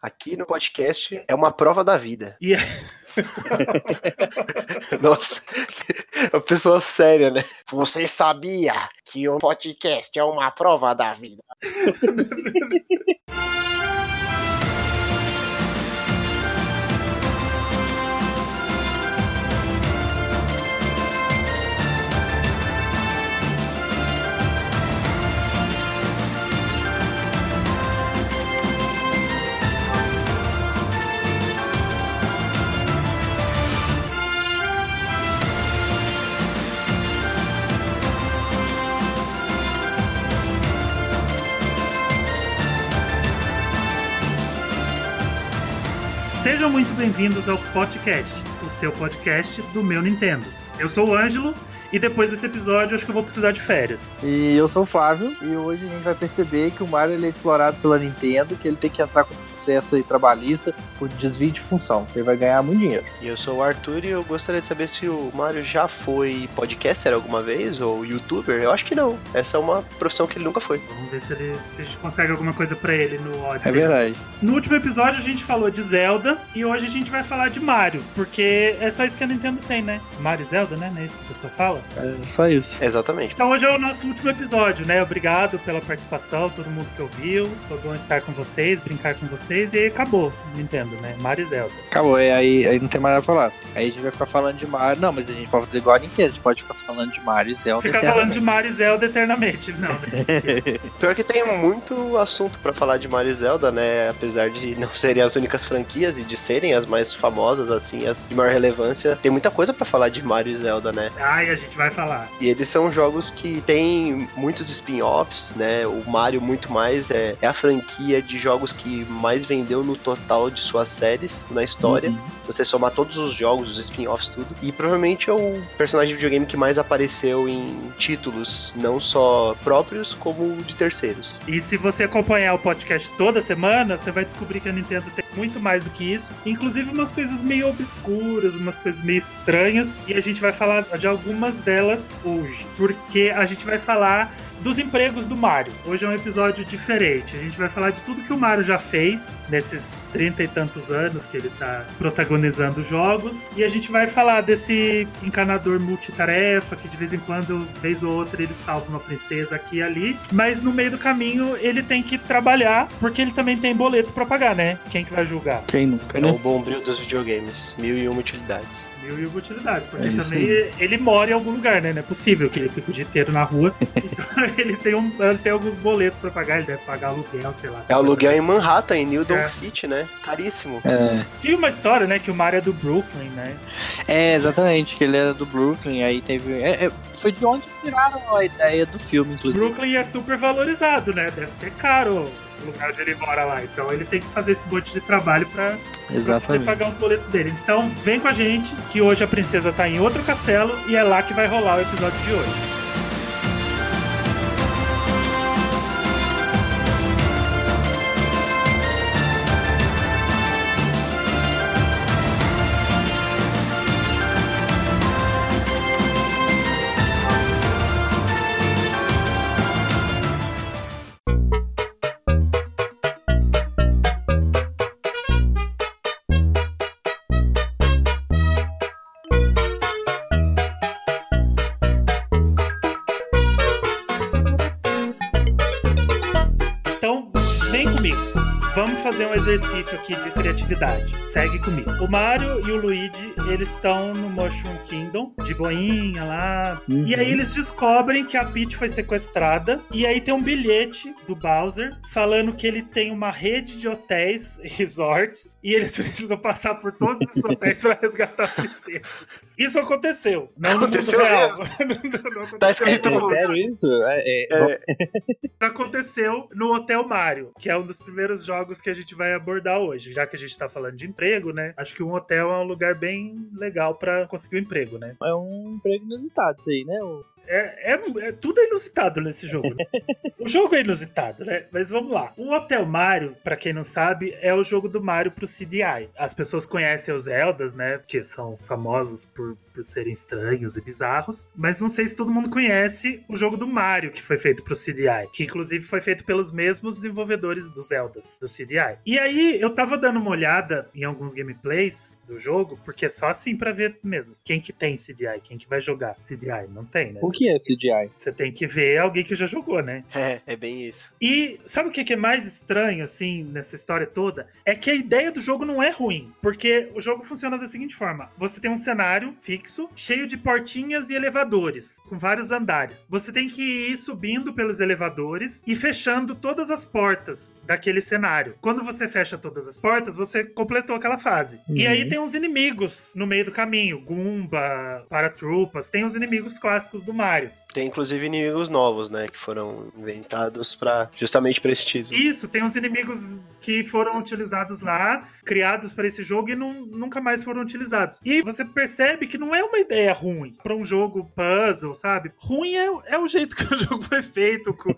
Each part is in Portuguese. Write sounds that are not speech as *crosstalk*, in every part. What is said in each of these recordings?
Aqui no podcast é uma prova da vida. E *laughs* Nossa, *laughs* a pessoa séria, né? Você sabia que o podcast é uma prova da vida? *laughs* Sejam muito bem-vindos ao podcast, o seu podcast do meu Nintendo. Eu sou o Ângelo e depois desse episódio acho que eu vou precisar de férias. E eu sou o Flávio, e hoje a gente vai perceber que o Mario ele é explorado pela Nintendo, que ele tem que entrar com processo aí trabalhista por desvio de função. Ele vai ganhar muito dinheiro. E eu sou o Arthur e eu gostaria de saber se o Mario já foi podcaster alguma vez ou youtuber. Eu acho que não. Essa é uma profissão que ele nunca foi. Vamos ver se, ele, se a gente consegue alguma coisa pra ele no É Odyssey. verdade. No último episódio a gente falou de Zelda e hoje a gente vai falar de Mario, porque é só isso que a Nintendo tem, né? Mario e Zelda, né? Não é isso que a pessoa fala? É só isso. Exatamente. Então hoje é o nosso último episódio, né? Obrigado pela participação, todo mundo que ouviu. Foi bom estar com vocês, brincar com vocês e aí acabou, Nintendo, né? Mario e Zelda. Acabou, é, aí, aí não tem mais nada pra falar. Aí a gente vai ficar falando de Mario. Não, mas a gente pode fazer igual a Nintendo. A gente pode ficar falando de Mario e Zelda. Ficar falando de Mario e Zelda eternamente. Não, né? *laughs* Pior que tem muito assunto pra falar de Mario e Zelda, né? Apesar de não serem as únicas franquias e de serem as mais famosas, assim, as de maior relevância, tem muita coisa pra falar de Mario e Zelda, né? Ai, a gente vai falar. E eles são jogos que têm muitos spin-offs, né? O Mario muito mais é, é a franquia de jogos que mais vendeu no total de suas séries na história. Uhum. Se você somar todos os jogos, os spin-offs, tudo. E provavelmente é o personagem de videogame que mais apareceu em títulos, não só próprios, como de terceiros. E se você acompanhar o podcast toda semana, você vai descobrir que a Nintendo tem muito mais do que isso. Inclusive umas coisas meio obscuras, umas coisas meio estranhas. E a gente vai falar de algumas delas hoje. Porque a gente vai falar dos empregos do Mario. Hoje é um episódio diferente. A gente vai falar de tudo que o Mario já fez nesses trinta e tantos anos que ele tá protagonizando jogos. E a gente vai falar desse encanador multitarefa que de vez em quando, vez ou outra, ele salva uma princesa aqui e ali. Mas no meio do caminho ele tem que trabalhar porque ele também tem boleto pra pagar, né? Quem que vai julgar? Quem nunca, É né? o bom brilho dos videogames. Mil e uma utilidades. Mil e uma utilidades, porque É também ele mora em algum lugar, né? Não é possível que ele fique o dia inteiro na rua. Então *laughs* *laughs* ele tem, um, ele tem alguns boletos pra pagar, ele deve pagar aluguel, sei lá. É o aluguel em Manhattan, em New Donk É. City, né? Caríssimo. É. Tinha uma história, né, que o Mario é do Brooklyn, né? É, exatamente, que ele era do Brooklyn, aí teve. é, é, foi de onde tiraram a ideia do filme, inclusive. Brooklyn é super valorizado, né? Deve ter caro o lugar onde ele mora lá. Então ele tem que fazer esse monte de trabalho pra, pra poder pagar os boletos dele. Então vem com a gente, que hoje a princesa tá em outro castelo e é lá que vai rolar o episódio de hoje. Exercício aqui de criatividade. Segue comigo. O Mario e o Luigi, eles estão no Mushroom Kingdom, de boinha lá. Uhum. E aí eles descobrem que a Peach foi sequestrada. E aí tem um bilhete do Bowser falando que ele tem uma rede de hotéis e resorts. E eles *laughs* precisam passar por todos esses hotéis para resgatar a princesa. Isso aconteceu. Não Aconteceu no mundo real. mesmo. *laughs* Não, não aconteceu Tá escrito no É sério isso? É, é, É, aconteceu no Hotel Mario, que é um dos primeiros jogos que a gente vai abordar hoje. Já que a gente tá falando de emprego, né? Acho que um hotel é um lugar bem legal pra conseguir um emprego, né? é um emprego inusitado isso aí, né? O- É, é, é, tudo é inusitado nesse jogo. Né? *laughs* o jogo é inusitado, né? Mas vamos lá. O Hotel Mario, para quem não sabe, é o jogo do Mario pro CDI. As pessoas conhecem os Zeldas, né? Que são famosos por, por serem estranhos e bizarros. Mas não sei se todo mundo conhece o jogo do Mario, que foi feito pro CDI. Que inclusive foi feito pelos mesmos desenvolvedores dos Zeldas, do CDI. E aí eu tava dando uma olhada em alguns gameplays do jogo, porque é só assim para ver mesmo. Quem que tem CDI? Quem que vai jogar CDI? Não tem, né? O que é CDI? Você tem que ver alguém que já jogou, né? *laughs* É, é bem isso. E sabe o que é mais estranho, assim, nessa história toda? É que a ideia do jogo não é ruim. Porque o jogo funciona da seguinte forma: você tem um cenário fixo, cheio de portinhas e elevadores, com vários andares. Você tem que ir subindo pelos elevadores e fechando todas as portas daquele cenário. Quando você fecha todas as portas, você completou aquela fase. Uhum. E aí tem uns inimigos no meio do caminho: Goomba, Paratrupas, tem os inimigos clássicos do Mario. Tem inclusive inimigos novos, né? Que foram inventados para justamente para esse título. Isso, tem uns inimigos que foram utilizados lá, criados para esse jogo e não, nunca mais foram utilizados. E você percebe que não é uma ideia ruim para um jogo puzzle, sabe? Ruim é, é o jeito *laughs* que o jogo foi feito, com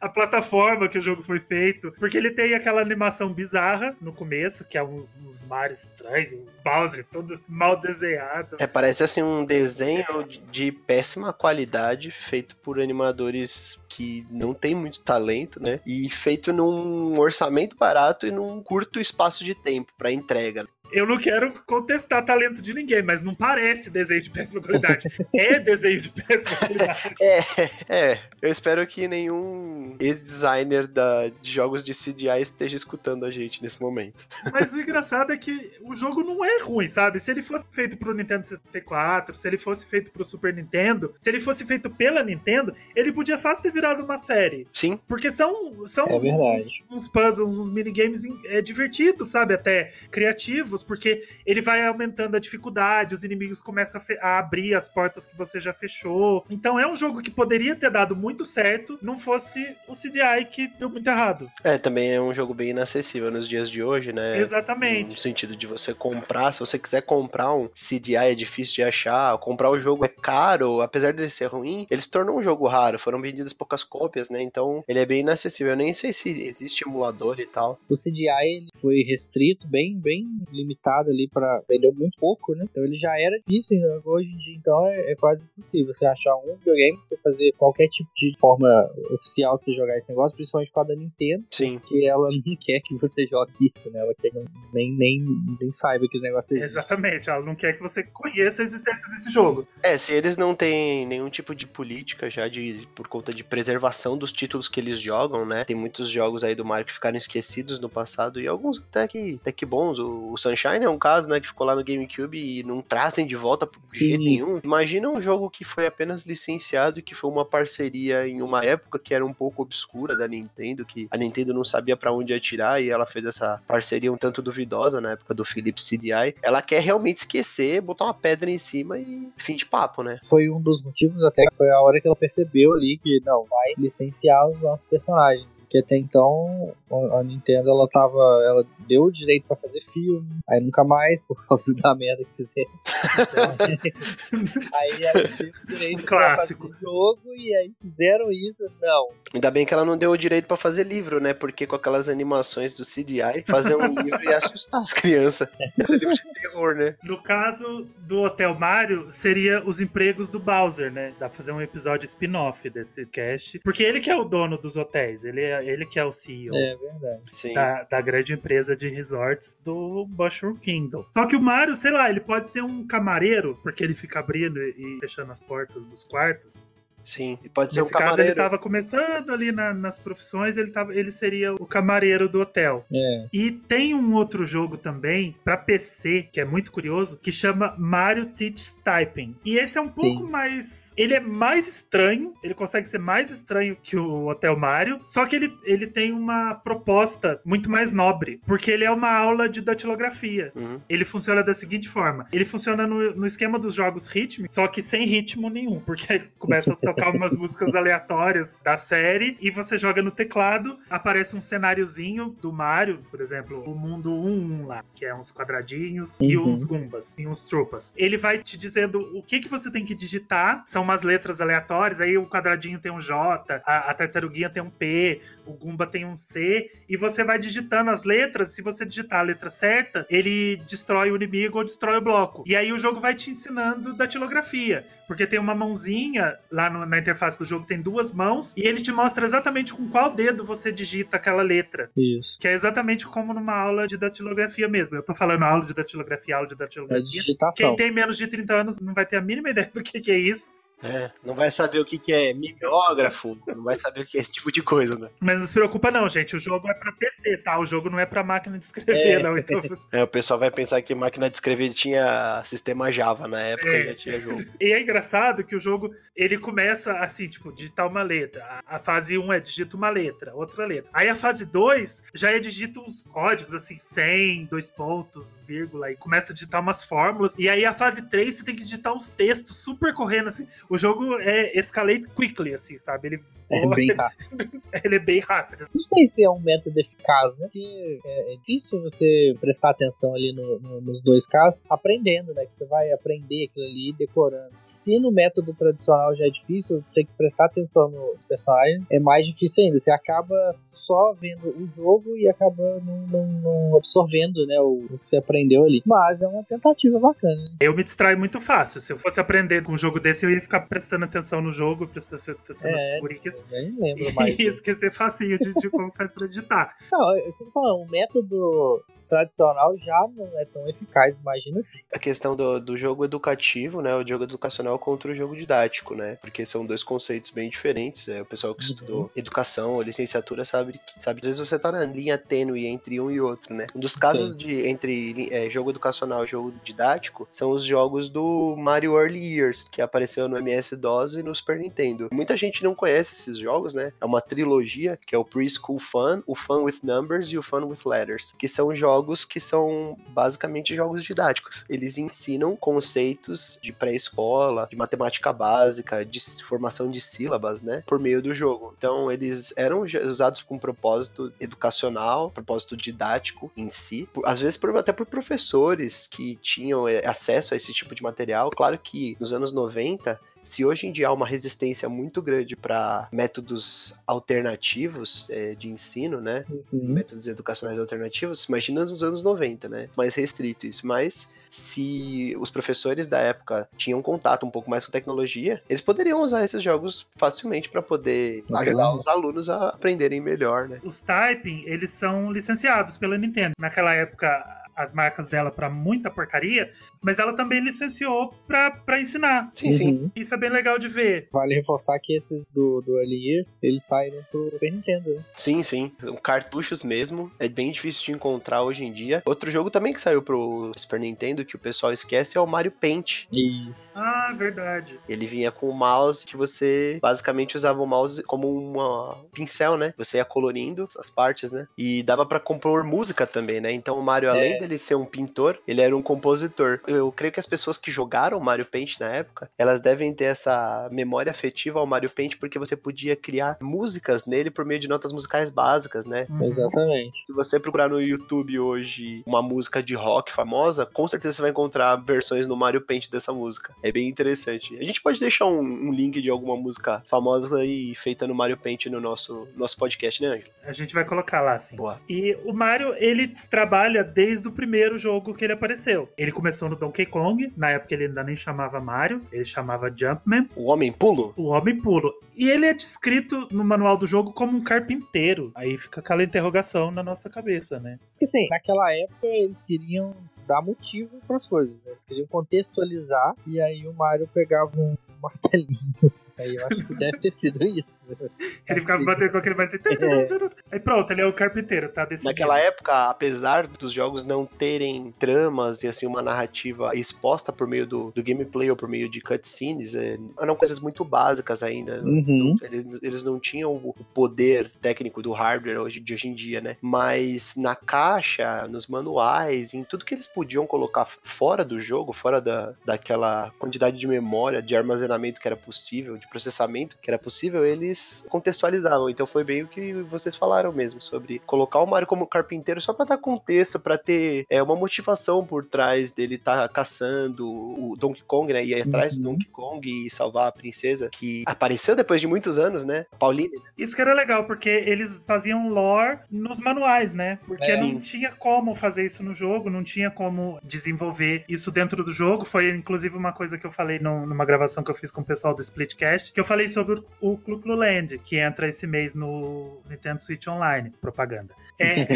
a plataforma que o jogo foi feito, porque ele tem aquela animação bizarra no começo, que é um, uns Mario estranhos, Bowser todo mal desenhado. É, parece assim um desenho de péssima qualidade feito por animadores que não tem muito talento, né? E feito num orçamento barato e num curto espaço de tempo para entrega. Eu não quero contestar talento de ninguém, mas não parece desenho de péssima qualidade. é desenho de péssima qualidade. *laughs* É, é. Eu espero que nenhum ex-designer de jogos de CGI esteja escutando a gente nesse momento. Mas o engraçado é que o jogo não é ruim, sabe? Se ele fosse feito pro Nintendo 64, se ele fosse feito pro Super Nintendo, se ele fosse feito pela Nintendo, ele podia fácil ter virado uma série. Sim. Porque são, são é uns, uns, uns puzzles, uns minigames é, divertidos, sabe? Até criativos porque ele vai aumentando a dificuldade, os inimigos começam a, a, abrir as portas que você já fechou. Então é um jogo que poderia ter dado muito certo, não fosse o CDI que deu muito errado. É, também é um jogo bem inacessível nos dias de hoje, né? Exatamente. No sentido de você comprar, se você quiser comprar um CDI é difícil de achar, comprar o jogo é caro, apesar de ser ruim, ele se tornou um jogo raro, foram vendidas poucas cópias, né? Então ele é bem inacessível. Eu nem sei se existe emulador e tal. O CDI foi restrito, bem, bem limitado limitado ali para vender muito pouco, né? Então ele já era difícil, né? hoje em dia então é, é, quase impossível você achar um videogame, você fazer qualquer tipo de forma oficial de você jogar esse negócio, principalmente com a da Nintendo. Sim. Que ela *laughs* não quer que você jogue isso, né? Ela quer que nem, nem, nem saiba que esse negócio existe. Exatamente, ela não quer que você conheça a existência desse jogo. É, se eles não têm nenhum tipo de política já de por conta de preservação dos títulos que eles jogam, né? Tem muitos jogos aí do Mario que ficaram esquecidos no passado e alguns até que, até que bons. O, o Sunshine é um caso, né, que ficou lá no GameCube e não trazem de volta por Sim. jeito nenhum. Imagina um jogo que foi apenas licenciado e que foi uma parceria em uma época que era um pouco obscura da Nintendo, que a Nintendo não sabia para onde atirar e ela fez essa parceria um tanto duvidosa na época do Philips CDI. Ela quer realmente esquecer, botar uma pedra em cima e fim de papo, né? Foi um dos motivos até que foi a hora que ela percebeu ali que não, vai licenciar os nossos personagens que até então a Nintendo ela tava, ela deu o direito para fazer filme, aí nunca mais por causa da merda que fizeram. *laughs* aí ela teve o direito clássico fazer jogo e aí fizeram isso, não. Ainda bem que ela não deu o direito para fazer livro, né? Porque com aquelas animações do CDI, fazer um livro ia assustar as crianças. Ia ser livro de terror, né? No caso do Hotel Mario, seria os empregos do Bowser, né? Dá pra fazer um episódio spin-off desse cast. Porque ele que é o dono dos hotéis, ele é ele que é o CEO é, verdade. Da, da grande empresa de resorts do Mushroom Kingdom. Só que o Mario, sei lá, ele pode ser um camareiro, porque ele fica abrindo e fechando as portas dos quartos. Sim, e pode ser Nesse um caso, ele estava começando ali na, nas profissões, ele, tava, ele seria o camareiro do hotel. É. E tem um outro jogo também, para PC, que é muito curioso, que chama Mario Teach Typing. E esse é um Sim. pouco mais. Ele é mais estranho, ele consegue ser mais estranho que o Hotel Mario, só que ele, ele tem uma proposta muito mais nobre, porque ele é uma aula de datilografia. Uhum. Ele funciona da seguinte forma: ele funciona no, no esquema dos jogos rítmicos, só que sem ritmo nenhum, porque começa o tocar umas músicas aleatórias da série e você joga no teclado, aparece um cenáriozinho do Mario, por exemplo, o mundo 1 lá, que é uns quadradinhos e Uhum. uns Gumbas e uns Trupas. Ele vai te dizendo o que que você tem que digitar, são umas letras aleatórias, aí o quadradinho tem um J, a, a tartaruguinha tem um P, o Gumba tem um C, e você vai digitando as letras, se você digitar a letra certa, ele destrói o inimigo ou destrói o bloco. E aí o jogo vai te ensinando datilografia, porque tem uma mãozinha lá no- na interface do jogo, tem duas mãos, e ele te mostra exatamente com qual dedo você digita aquela letra. Isso. Que é exatamente como numa aula de datilografia mesmo. Eu tô falando aula de datilografia, aula de É datilografia. digitação. Quem tem menos de 30 anos não vai ter a mínima *laughs* ideia do que, que é isso. É, não vai saber o que, que é mimeógrafo, não vai saber o que é esse tipo de coisa, né? Mas não se preocupa, não, gente. O jogo é pra PC, tá? O jogo não é pra máquina de escrever, É. não. Então, *laughs* É, o pessoal vai pensar que máquina de escrever tinha sistema Java na época É. já tinha jogo. *laughs* E é engraçado que o jogo ele começa assim, tipo, digitar uma letra. A, a fase 1 é digita uma letra, outra letra. Aí a fase 2 já é digita os códigos, assim, 100, dois pontos, vírgula, e começa a digitar umas fórmulas. E aí a fase 3 você tem que digitar uns textos super correndo, assim. O jogo é escalate quickly, assim, sabe? Ele, É bem rápido. *laughs* ele é bem rápido. Não sei se é um método eficaz, né? Porque é, é difícil você prestar atenção ali no- no- nos dois casos, aprendendo, né? Que você vai aprender aquilo ali decorando. Se no método tradicional já é difícil, ter que prestar atenção nos personagens é mais difícil ainda. Você acaba só vendo o jogo e acaba não, não- não absorvendo, né? O, o que você aprendeu ali. Mas é uma tentativa bacana. né? Eu me distraio muito fácil. Se eu fosse aprender com um jogo desse, eu ia ficar prestando atenção no jogo, prestando atenção nas É, figurinhas. Eu nem lembro *laughs* mais. E esquecer facinho de, de como faz pra editar. Não, eu sempre falo, o método tradicional já não é tão eficaz, imagina assim. A questão do, do jogo educativo, né? O jogo educacional contra o jogo didático, né? Porque são dois conceitos bem diferentes. É, o pessoal que Uhum. estudou educação ou licenciatura sabe que sabe, às vezes você tá na linha tênue entre um e outro, né? Um dos casos de entre é, jogo educacional e jogo didático são os jogos do Mario Early Years, que apareceu no MS-DOS e no Super Nintendo. Muita gente não conhece esses jogos, né? É uma trilogia, que é o Preschool Fun, o Fun with Numbers e o Fun with Letters, que são jogos que são basicamente jogos didáticos. Eles ensinam conceitos de pré-escola, de matemática básica, de formação de sílabas, né? Por meio do jogo. Então, eles eram usados com propósito educacional, propósito didático em si. Às vezes, por- até por professores que tinham eh, acesso a esse tipo de material. Claro que nos anos 90, se hoje em dia há uma resistência muito grande para métodos alternativos eh, de ensino, né? Uhum. métodos educacionais alternativos, imagina nos anos 90, né? Mais restrito isso. Mas se os professores da época tinham contato um pouco mais com tecnologia, eles poderiam usar esses jogos facilmente para poder Bacana. ajudar os alunos a aprenderem melhor, né? Os Typing, eles são licenciados pela Nintendo. Naquela época, as marcas dela pra muita porcaria, mas ela também licenciou pra, pra ensinar. Sim, sim. Uhum. Isso é bem legal de ver. Vale reforçar que esses do, do Early Years, eles saíram pro Super Nintendo, né? Sim, sim. São Cartuchos mesmo. É bem difícil de encontrar hoje em dia. Outro jogo também que saiu pro Super Nintendo, que o pessoal esquece, é o Mario Paint. Isso. Ah, verdade. Ele vinha com o mouse que você basicamente usava o mouse como uma pincel, né? Você ia colorindo as partes, né? E dava pra compor música também, né? Então o Mario, além É. dele ser um pintor, ele era um compositor. Eu creio que as pessoas que jogaram Mario Paint na época, elas devem ter essa memória afetiva ao Mario Paint porque você podia criar músicas nele por meio de notas musicais básicas, né? Uhum. Exatamente. Se você procurar no YouTube hoje uma música de rock famosa, com certeza você vai encontrar versões no Mario Paint dessa música. É bem interessante. A gente pode deixar um, um link de alguma música famosa e feita no Mario Paint no nosso, nosso podcast, né, Ângelo? A gente vai colocar lá, sim. Boa. E o Mario, ele trabalha desde o primeiro jogo que ele apareceu. Ele começou no Donkey Kong, na época ele ainda nem chamava Mario, ele chamava Jumpman, O Homem Pulo? o Homem Pulo. E ele é descrito no manual do jogo como um carpinteiro. Aí fica aquela interrogação na nossa cabeça, né? Porque assim, naquela época eles queriam dar motivo para as coisas. né? Eles queriam contextualizar e aí o Mario pegava um *laughs* martelinho. Aí eu acho que deve ter sido isso. *laughs* Ele ficava batendo com aquele martelo. Aí pronto, ele é o carpinteiro, tá decidido. Naquela época, apesar dos jogos não terem tramas e assim uma narrativa exposta por meio do, do gameplay ou por meio de cutscenes, é, eram coisas muito básicas ainda. Uhum. Eles, eles não tinham o poder técnico do hardware hoje, de hoje em dia, né? Mas na caixa, nos manuais, em tudo que eles podiam colocar fora do jogo, fora da, daquela quantidade de memória, de armazenamento que era possível de processamento que era possível, eles contextualizavam. Então foi bem o que vocês falaram mesmo, sobre colocar o Mario como carpinteiro só pra dar contexto, pra ter é, uma motivação por trás dele estar tá caçando o Donkey Kong, né? E ir atrás uhum. do Donkey Kong e salvar a princesa, que apareceu depois de muitos anos, né? Pauline. Né? Isso que era legal, porque eles faziam lore nos manuais, né? Porque é. não tinha como fazer isso no jogo, não tinha como desenvolver isso dentro do jogo. Foi inclusive uma coisa que eu falei numa gravação que eu fiz com o pessoal do Splitcast, que eu falei sobre o Clu Clu Land, que entra esse mês no Nintendo Switch Online. Propaganda. É,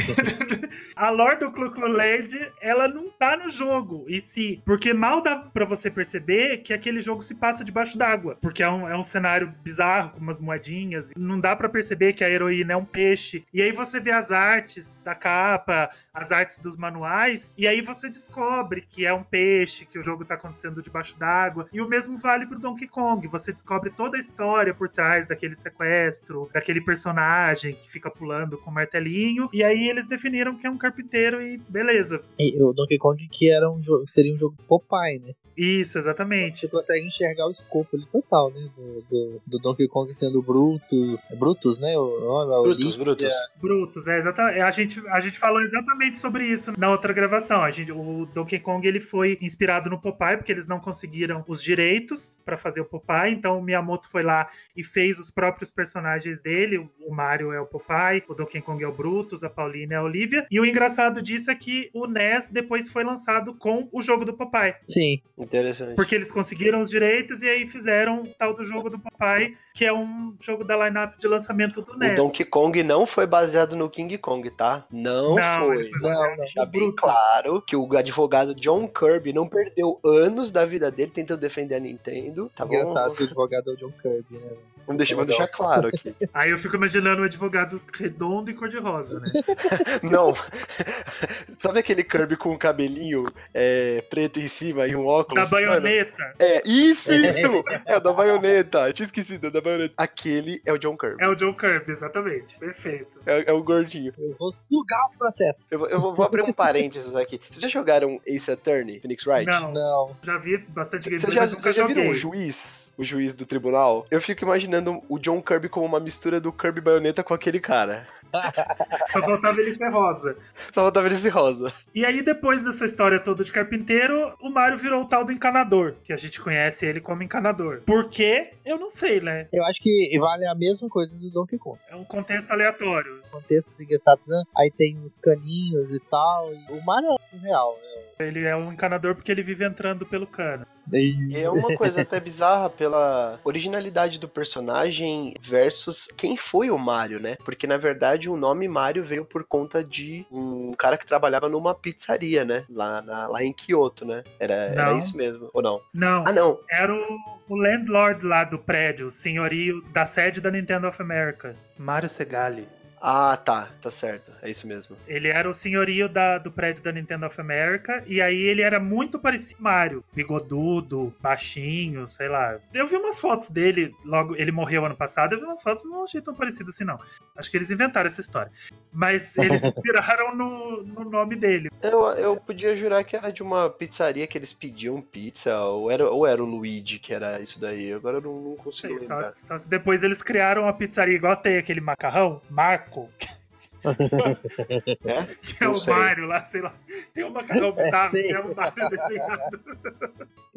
*laughs* a lore do Clu Clu Land, ela não tá no jogo, e se. Porque mal dá pra você perceber que aquele jogo se passa debaixo d'água. Porque é um, é um cenário bizarro, com umas moedinhas. Não dá para perceber que a heroína é um peixe. E aí você vê as artes da capa, as artes dos manuais, e aí você descobre que é um peixe, que o jogo tá acontecendo debaixo d'água. E o mesmo vale pro Donkey Kong. Você descobre toda a história por trás daquele sequestro, daquele personagem que fica pulando com o martelinho. E aí eles definiram que é um carpinteiro e beleza. E o Donkey Kong que era um jogo, seria um jogo Popeye, né? Isso, exatamente. Você consegue enxergar o escopo ali total, né? Do, do, do Donkey Kong sendo Bruto. É Brutus, né? O nome, Brutus, Brutus. Brutus, é exatamente. A gente, a gente falou exatamente sobre isso na outra gravação. A gente, o Donkey Kong ele foi inspirado no Popeye, porque eles não conseguiram os direitos para fazer o Popeye. Então o Miyamoto foi lá e fez os próprios personagens dele. O Mario é o Popeye, o Donkey Kong é o Brutus, a Paulina é a Olivia. E o engraçado disso é que o NES depois foi lançado com o jogo do Popeye. Sim. Interessante. Porque eles conseguiram os direitos e aí fizeram o tal do jogo do papai, que é um jogo da lineup de lançamento do NES. O Donkey Kong não foi baseado no King Kong, tá? Não, não foi. foi não, Deixa bem claro que o advogado John Kirby não perdeu anos da vida dele tentando defender a Nintendo. Tá Engraçado bom? que o advogado é o John Kirby, né? Vamos deixar, vamos deixar claro aqui. *laughs* Aí eu fico imaginando um advogado redondo e cor-de-rosa, né? *laughs* Não. Sabe aquele Kirby com o cabelinho é, preto em cima e um óculos? Da baioneta. É, isso, isso! É, da baioneta. Eu tinha esquecido, da baioneta. Aquele é o John Kirby. É o John Kirby, exatamente. Perfeito. É, é o gordinho. Eu vou sugar os processos. Eu, eu vou, vou abrir um parênteses aqui. Vocês já jogaram Ace Attorney, Phoenix Wright? Não. Não. Já vi bastante gameplay, Vocês já, mas nunca vocês já viram o juiz? O juiz do tribunal? Eu fico imaginando o John Kirby como uma mistura do Kirby Baioneta com aquele cara. *laughs* Só faltava ele ser rosa. Só faltava ele ser rosa. E aí, depois dessa história toda de carpinteiro, o Mario virou o tal do encanador, que a gente conhece ele como encanador. Por quê? Eu não sei, né? Eu acho que vale a mesma coisa do Donkey Kong. É um contexto aleatório. Contexto assim que está aí tem os caninhos e tal. O Mario é surreal, né? Ele é um encanador porque ele vive entrando pelo cano. E é uma coisa *laughs* até bizarra pela originalidade do personagem versus quem foi o Mario, né? Porque na verdade o nome Mario veio por conta de um cara que trabalhava numa pizzaria, né? Lá, na, lá em Kyoto, né? Era, era isso mesmo, ou não? Não. Ah, não. Era o, o landlord lá do prédio, o senhorio da sede da Nintendo of America. Mario Segali. Ah, tá, tá certo. É isso mesmo. Ele era o senhorio da, do prédio da Nintendo of America, e aí ele era muito parecido com Mario. Bigodudo, baixinho, sei lá. Eu vi umas fotos dele, logo, ele morreu ano passado, eu vi umas fotos, não achei tão parecido assim, não. Acho que eles inventaram essa história. Mas eles inspiraram no, no nome dele. Eu, eu podia jurar que era de uma pizzaria que eles pediam pizza, ou era, ou era o Luigi que era isso daí. Agora eu não, não consigo Sei, lembrar. só, só depois eles criaram uma pizzaria igual tem aquele macarrão, Marco. É? Que é Não o sei. Mario lá, sei lá. Tem um macarrão bizarro, sei. que é o Mario desenhado.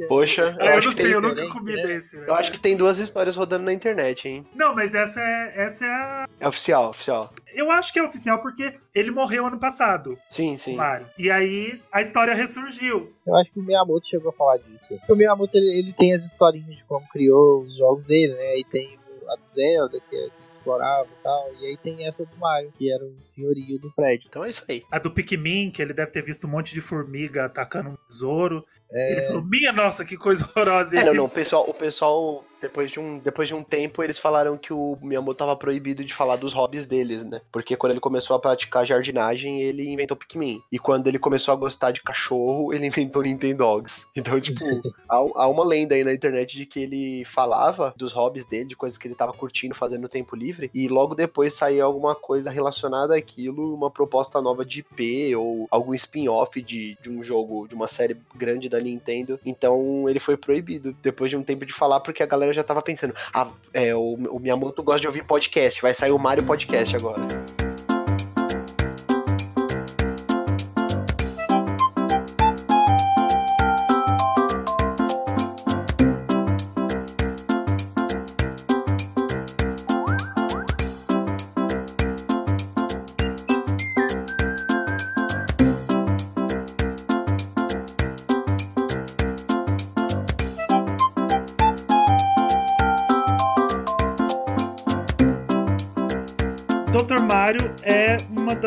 Poxa, Ah, eu, eu acho não que sei, tem, eu nunca comi né? desse. eu acho que tem duas histórias rodando na internet, hein? Não, mas essa é, essa é a. É oficial, oficial. Eu acho que é oficial porque ele morreu ano passado, Sim, sim. Mario. E aí a história ressurgiu. Eu acho que o Miyamoto chegou a falar disso. O Miyamoto ele, ele tem as historinhas de como criou os jogos dele, né? E tem a do Zelda, que é que explorava e tal. E aí tem essa do Mario, que era o senhorio do prédio. Então é isso aí. A do Pikmin, que ele deve ter visto um monte de formiga atacando um besouro. É, Ele falou: Minha nossa, que coisa horrorosa. É, não, ele- não, o pessoal, o pessoal depois, de um, depois de um tempo, eles falaram que o Miyamoto tava proibido de falar dos hobbies deles, né? Porque quando ele começou a praticar jardinagem, ele inventou Pikmin. E quando ele começou a gostar de cachorro, *laughs* ele inventou Nintendogs. Então, tipo, *laughs* há, há uma lenda aí na internet de que ele falava dos hobbies dele, de coisas que ele tava curtindo fazendo no tempo livre, e logo depois saía alguma coisa relacionada àquilo, uma proposta nova de IP ou algum spin-off de, de um jogo, de uma série grande da Nintendo. Então ele foi proibido depois de um tempo de falar, porque a galera galera já tava pensando, ah, é, o, o Miyamoto gosta de ouvir podcast, vai sair o Mario Podcast agora.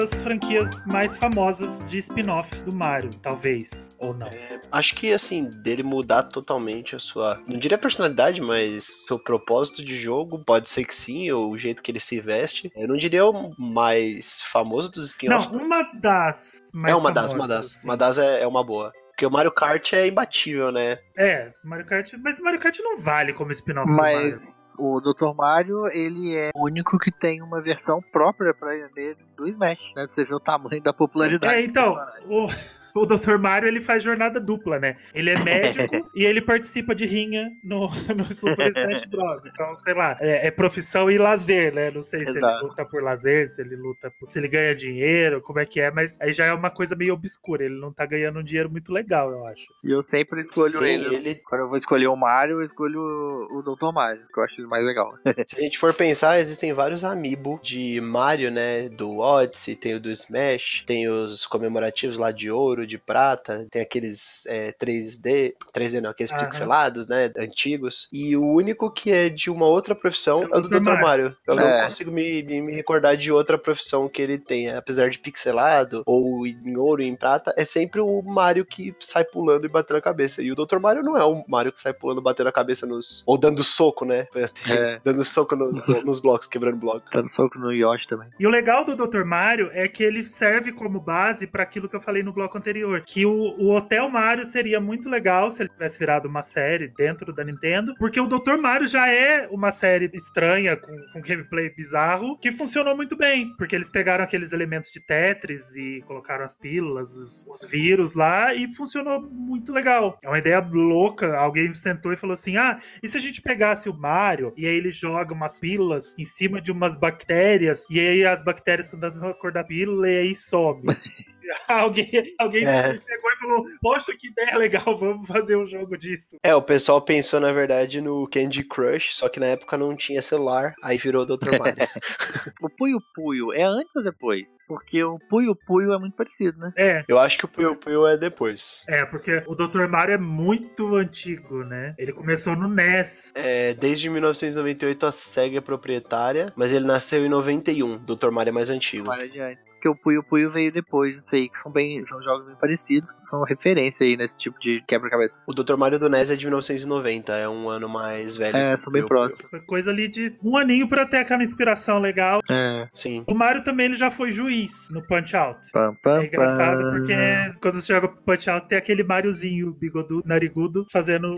Das franquias mais famosas de spin-offs do Mario, talvez, ou não. É, acho que, assim, dele mudar totalmente a sua, não diria personalidade, mas seu propósito de jogo, pode ser que sim, ou o jeito que ele se veste. Eu não diria o mais famoso dos spin-offs. Não, uma das mais É uma das, famosas, uma das. assim. Uma das é, é uma boa. Porque o Mario Kart é imbatível, né? É, Mario Kart, mas Mario Kart não vale como spin-off do Mario. Mas o Dr. Mario, ele é o único que tem uma versão própria pra ele do Smash, né? Pra você ver o tamanho da popularidade. É, então, o, o Dr. Mario ele faz jornada dupla, né? Ele é médico *laughs* e ele participa de rinha no, *laughs* no Super Smash Bros. Então, sei lá, é, é profissão e lazer, né? Não sei se ele Exato. luta por lazer, se ele luta por, se ele ganha dinheiro, como é que é, mas aí já é uma coisa meio obscura. Ele não tá ganhando um dinheiro muito legal, eu acho. E eu sempre escolho Sim, ele. ele- Quando eu vou escolher o Mario, eu escolho o o Dr. Mario, que eu acho ele mais legal. *laughs* Se a gente for pensar, existem vários amiibo de Mario, né? Do Odyssey, tem o do Smash, tem os comemorativos lá de ouro, de prata, tem aqueles é, 3D, 3D não, aqueles Aham. pixelados, né? Antigos. E o único que é de uma outra profissão é o do Dr. Dr. Mario. Eu não É. consigo me, me, me recordar de outra profissão que ele tenha, apesar de pixelado, ou em ouro, em prata, é sempre o Mario que sai pulando e batendo a cabeça. E o Dr. Mario não é o Mario que sai pulando, batendo a cabeça nos. ou dando soco, né? *laughs* É. Dando soco nos, nos blocos, quebrando bloco. Dando soco no Yoshi também. E o legal do Dr. Mario é que ele serve como base para aquilo que eu falei no bloco anterior, que o, o Hotel Mario seria muito legal se ele tivesse virado uma série dentro da Nintendo, porque o Dr. Mario já é uma série estranha com, com gameplay bizarro que funcionou muito bem, porque eles pegaram aqueles elementos de Tetris e colocaram as pílulas, os, os vírus lá e funcionou muito legal. É uma ideia louca. Alguém sentou e falou assim: "Ah, e se a gente pegasse o Mario e aí ele joga umas pílulas em cima de umas bactérias e aí as bactérias estão dando a cor da pílula e aí some. *laughs* *laughs* alguém alguém É. chegou e falou: Poxa, que ideia legal, vamos fazer um jogo disso. É, o pessoal pensou, na verdade, no Candy Crush, só que na época não tinha celular, aí virou Dr. Mario. *laughs* *laughs* O Puyo Puyo é antes ou depois? Porque o Puyo Puyo é muito parecido, né? É. Eu acho que o Puyo Puyo é depois. É, porque o Dr. Mario é muito antigo, né? Ele começou no NES. É, desde 1998 a SEGA é proprietária, mas ele nasceu em 91. Dr. Mario é mais antigo. Mario de antes. Porque o Puyo Puyo veio depois disso aí, que são, bem, são jogos bem parecidos, que são referência aí nesse tipo de quebra-cabeça. O Dr. Mario do NES é de 1990, é um ano mais velho. É, são bem próximos. Foi coisa ali de um aninho pra ter aquela inspiração legal. É. Sim. O Mario também ele já foi juiz no Punch Out. Pam, pam, É engraçado pam. porque quando você joga Punch Out tem aquele Mariozinho bigodudo, narigudo, fazendo.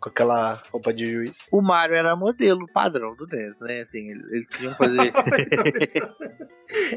Com aquela roupa de juiz. O Mario era modelo padrão do NES, né? Assim, eles eles queriam fazer.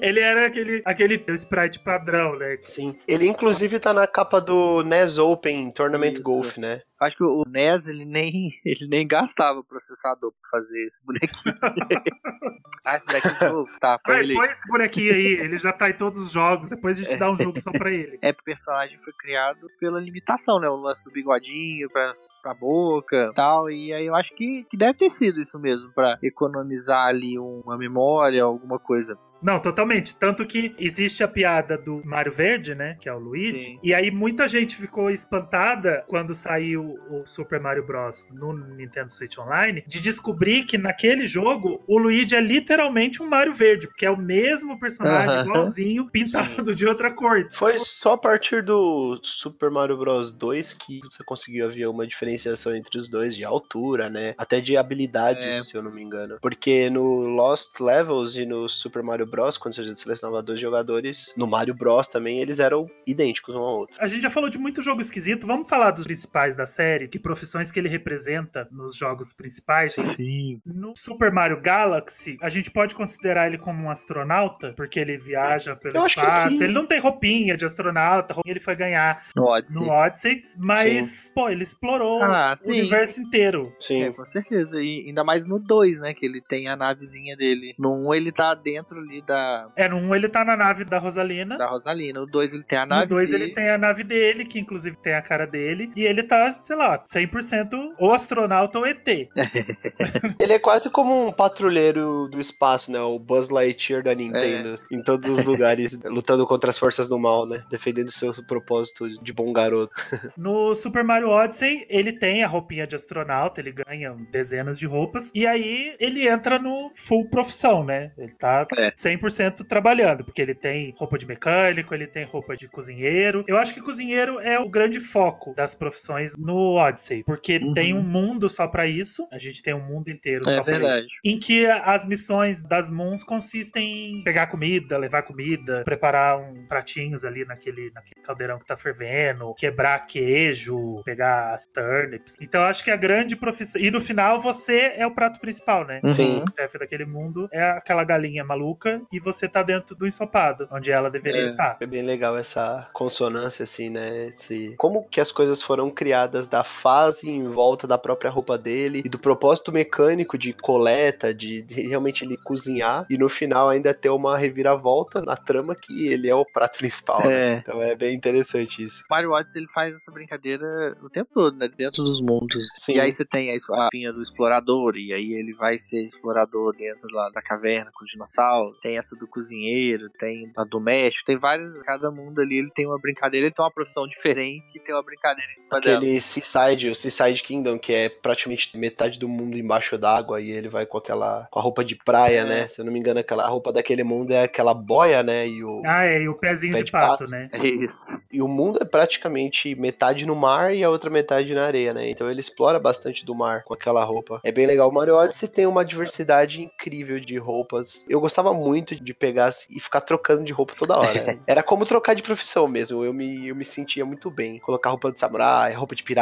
Ele era aquele, aquele sprite padrão, Sim. Ele, inclusive, tá na capa do NES Open Tournament Isso. Golf, né? Acho que o NES ele nem, *laughs* ele nem gastava processador pra fazer esse bonequinho. *laughs* ah, esse bonequinho novo, tá, Ai, ele. põe esse bonequinho aí, ele já tá em todos os jogos, depois a gente dá um jogo só pra ele. É, o personagem foi criado pela limitação, né? O lance do bigodinho pra, pra boca e tal. E aí eu acho que, que deve ter sido isso mesmo, pra economizar ali uma memória, alguma coisa. Não, totalmente. Tanto que existe a piada do Mario Verde, né? Que é o Luigi. Sim. E aí muita gente ficou espantada quando saiu o Super Mario Bros. no Nintendo Switch Online de descobrir que naquele jogo o Luigi é literalmente um Mario Verde, porque é o mesmo personagem, Aham. igualzinho, pintado de outra cor. Foi só a partir do Super Mario Bros 2 que você conseguiu ver uma diferenciação entre os dois de altura, né? Até de habilidades, É. se eu não me engano. Porque no Lost Levels e no Super Mario Bros, quando você selecionava dois jogadores, no Mario Bros também eles eram idênticos um ao outro. A gente já falou de muito jogo esquisito, vamos falar dos principais da série. Série, que profissões que ele representa nos jogos principais. Sim. No Super Mario Galaxy, a gente pode considerar ele como um astronauta, porque ele viaja pelo Eu acho que espaço. sim. Ele não tem roupinha de astronauta, roupinha ele foi ganhar No Odyssey. no Odyssey, mas, pô, ele explorou Ah, o sim. universo inteiro. Sim. É, com certeza. E ainda mais no 2, né? Que ele tem a navezinha dele. No 1 ele tá dentro ali da, É, no 1 ele tá na nave da Rosalina. da Rosalina. No 2 ele tem a nave No 2 dele. ele tem a nave dele, que inclusive tem a cara dele. E ele tá, sei lá, 100% ou astronauta ou ET. *laughs* Ele é quase como um patrulheiro do espaço, né? O Buzz Lightyear da Nintendo. Em todos os *laughs* lugares, lutando contra as forças do mal, né? Defendendo seu propósito de bom garoto. *laughs* No Super Mario Odyssey, ele tem a roupinha de astronauta, ele ganha dezenas de roupas. E aí ele entra no full profissão, né? Ele tá É. 100% trabalhando, porque ele tem roupa de mecânico, ele tem roupa de cozinheiro. Eu acho que cozinheiro é o grande foco das profissões no Odyssey, porque Uhum. tem um mundo só pra isso. A gente tem um mundo inteiro É só pra verdade. em que as missões das Moons consistem em pegar comida, levar comida, preparar um pratinhos ali naquele, naquele caldeirão que tá fervendo, quebrar queijo, pegar as turnips. Então eu acho que a grande profissão. E no final você é o prato principal, né? Sim. Uhum. O chefe daquele mundo é aquela galinha maluca e você tá dentro do ensopado, onde ela deveria É. estar. É bem legal essa consonância, assim, né? Esse... Como que as coisas foram criadas da fase em volta da própria roupa dele e do propósito mecânico de coleta, de, de *laughs* realmente ele cozinhar e no final ainda ter uma reviravolta na trama que ele é o prato principal. né? É. Então é bem interessante isso. Mario Odyssey ele faz essa brincadeira o tempo todo, né? Dentro dos mundos. Sim. E aí você tem a a pinha do explorador, e aí ele vai ser explorador dentro lá da caverna com o dinossauro. Tem essa do cozinheiro, tem a do México, tem vários. Cada mundo ali ele tem uma brincadeira, ele tem uma profissão *laughs* diferente e tem uma brincadeira em cima dela. Seaside, o Seaside Kingdom, que é praticamente metade do mundo embaixo d'água e ele vai com aquela com a roupa de praia, É. né? Se eu não me engano, aquela roupa daquele mundo é aquela boia, né? E o, Ah, é, e o pezinho Pé de de pato, pato. né? É isso. E o mundo é praticamente metade no mar e a outra metade na areia, né? Então ele explora bastante do mar com aquela roupa. É bem legal. O Mario Odyssey tem uma diversidade incrível de roupas. Eu gostava muito de pegar e ficar trocando de roupa toda hora. *laughs* Era como trocar de profissão mesmo. Eu me, eu me sentia muito bem. Colocar roupa de samurai, roupa de pirata.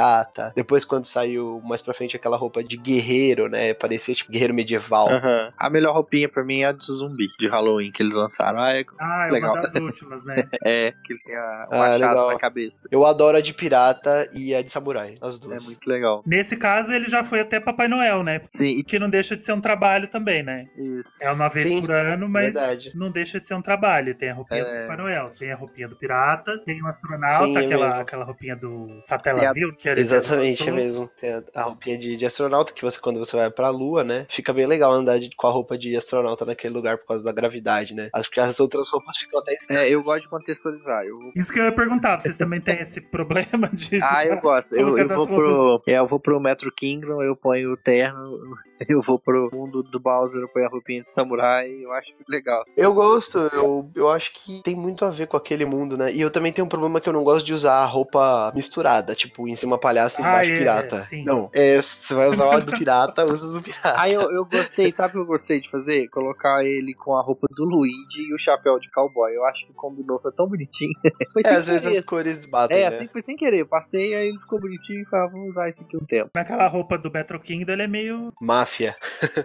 Depois, quando saiu mais pra frente aquela roupa de guerreiro, né? Parecia tipo guerreiro medieval. Aham. A melhor roupinha pra mim é a do zumbi de Halloween que eles lançaram. Ah, é, Ah, é Legal. uma das últimas, né? *laughs* é que ele tem a, o Ah, machado legal. na cabeça. Eu adoro a de pirata e a de samurai. As É duas. muito legal. Nesse caso, ele já foi até Papai Noel, né? Sim, Que não deixa de ser um trabalho também, né? isso. É uma vez Sim, por ano, mas verdade. não deixa de ser um trabalho. Tem a roupinha do É. Papai Noel, tem a roupinha do pirata, tem o astronauta, Sim, é aquela, aquela roupinha do Satellaville, que era Exatamente, é mesmo. Tem a, a roupinha de, de astronauta, que você, quando você vai pra lua, né? Fica bem legal andar de- com a roupa de astronauta naquele lugar por causa da gravidade, né? Acho que as outras roupas ficam até estranhas. É, eu gosto de contextualizar. Eu Isso que eu ia perguntar, vocês também têm esse *laughs* problema de. Ah, eu gosto. Eu, eu vou pro. É, eu vou pro Metro Kingdom, eu ponho o terno, *laughs* eu vou pro mundo do Bowser, eu ponho a roupinha de samurai, eu acho legal. Eu gosto, eu, eu acho que tem muito a ver com aquele mundo, né? E eu também tenho um problema que eu não gosto de usar a roupa misturada, tipo, em cima palhaço e Ah, embaixo é, pirata. sim. Não, é, você vai usar a do pirata, usa do pirata. Ah, eu, eu gostei, sabe o que eu gostei de fazer? Colocar ele com a roupa do Luigi e o chapéu de cowboy. Eu acho que combinou, foi tão bonitinho. *laughs* Foi É, às vezes querer. as cores batem, É, né? assim foi sem querer. Eu passei, aí ele ficou bonitinho e falei, ah, vou usar isso aqui um tempo. Naquela roupa do Metro Kingdom, ele é meio Máfia.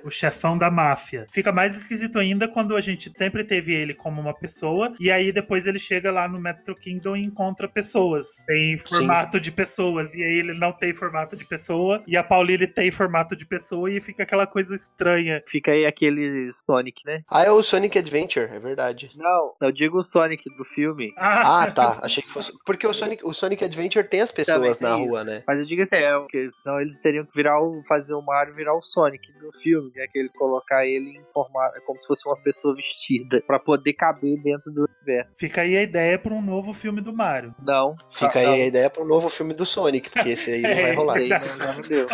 o chefão da máfia. Fica mais esquisito ainda quando a gente sempre teve ele como uma pessoa, e aí depois ele chega lá no Metro Kingdom e encontra pessoas. Tem formato de pessoas, e aí ele não tem formato de pessoa, e a Pauline tem formato de pessoa, e fica aquela coisa estranha. Fica aí aquele Sonic, né? Ah, é o Sonic Adventure, é verdade. Não, eu digo o Sonic do filme. *laughs* Ah, tá. Achei que fosse. Porque o Sonic, o Sonic Adventure tem as pessoas tem na isso. rua, né? Mas eu digo assim, é, porque senão eles teriam que virar o. fazer o Mario virar o Sonic do filme, né? Que ele colocar ele em formato. É como se fosse uma pessoa vestida. Pra poder caber dentro do universo. Fica aí a ideia pra um novo filme do Mario. Não. Fica ah, aí não. a ideia para um novo filme do Sonic, porque esse aí *laughs* não vai É, rolar. Não, não deu.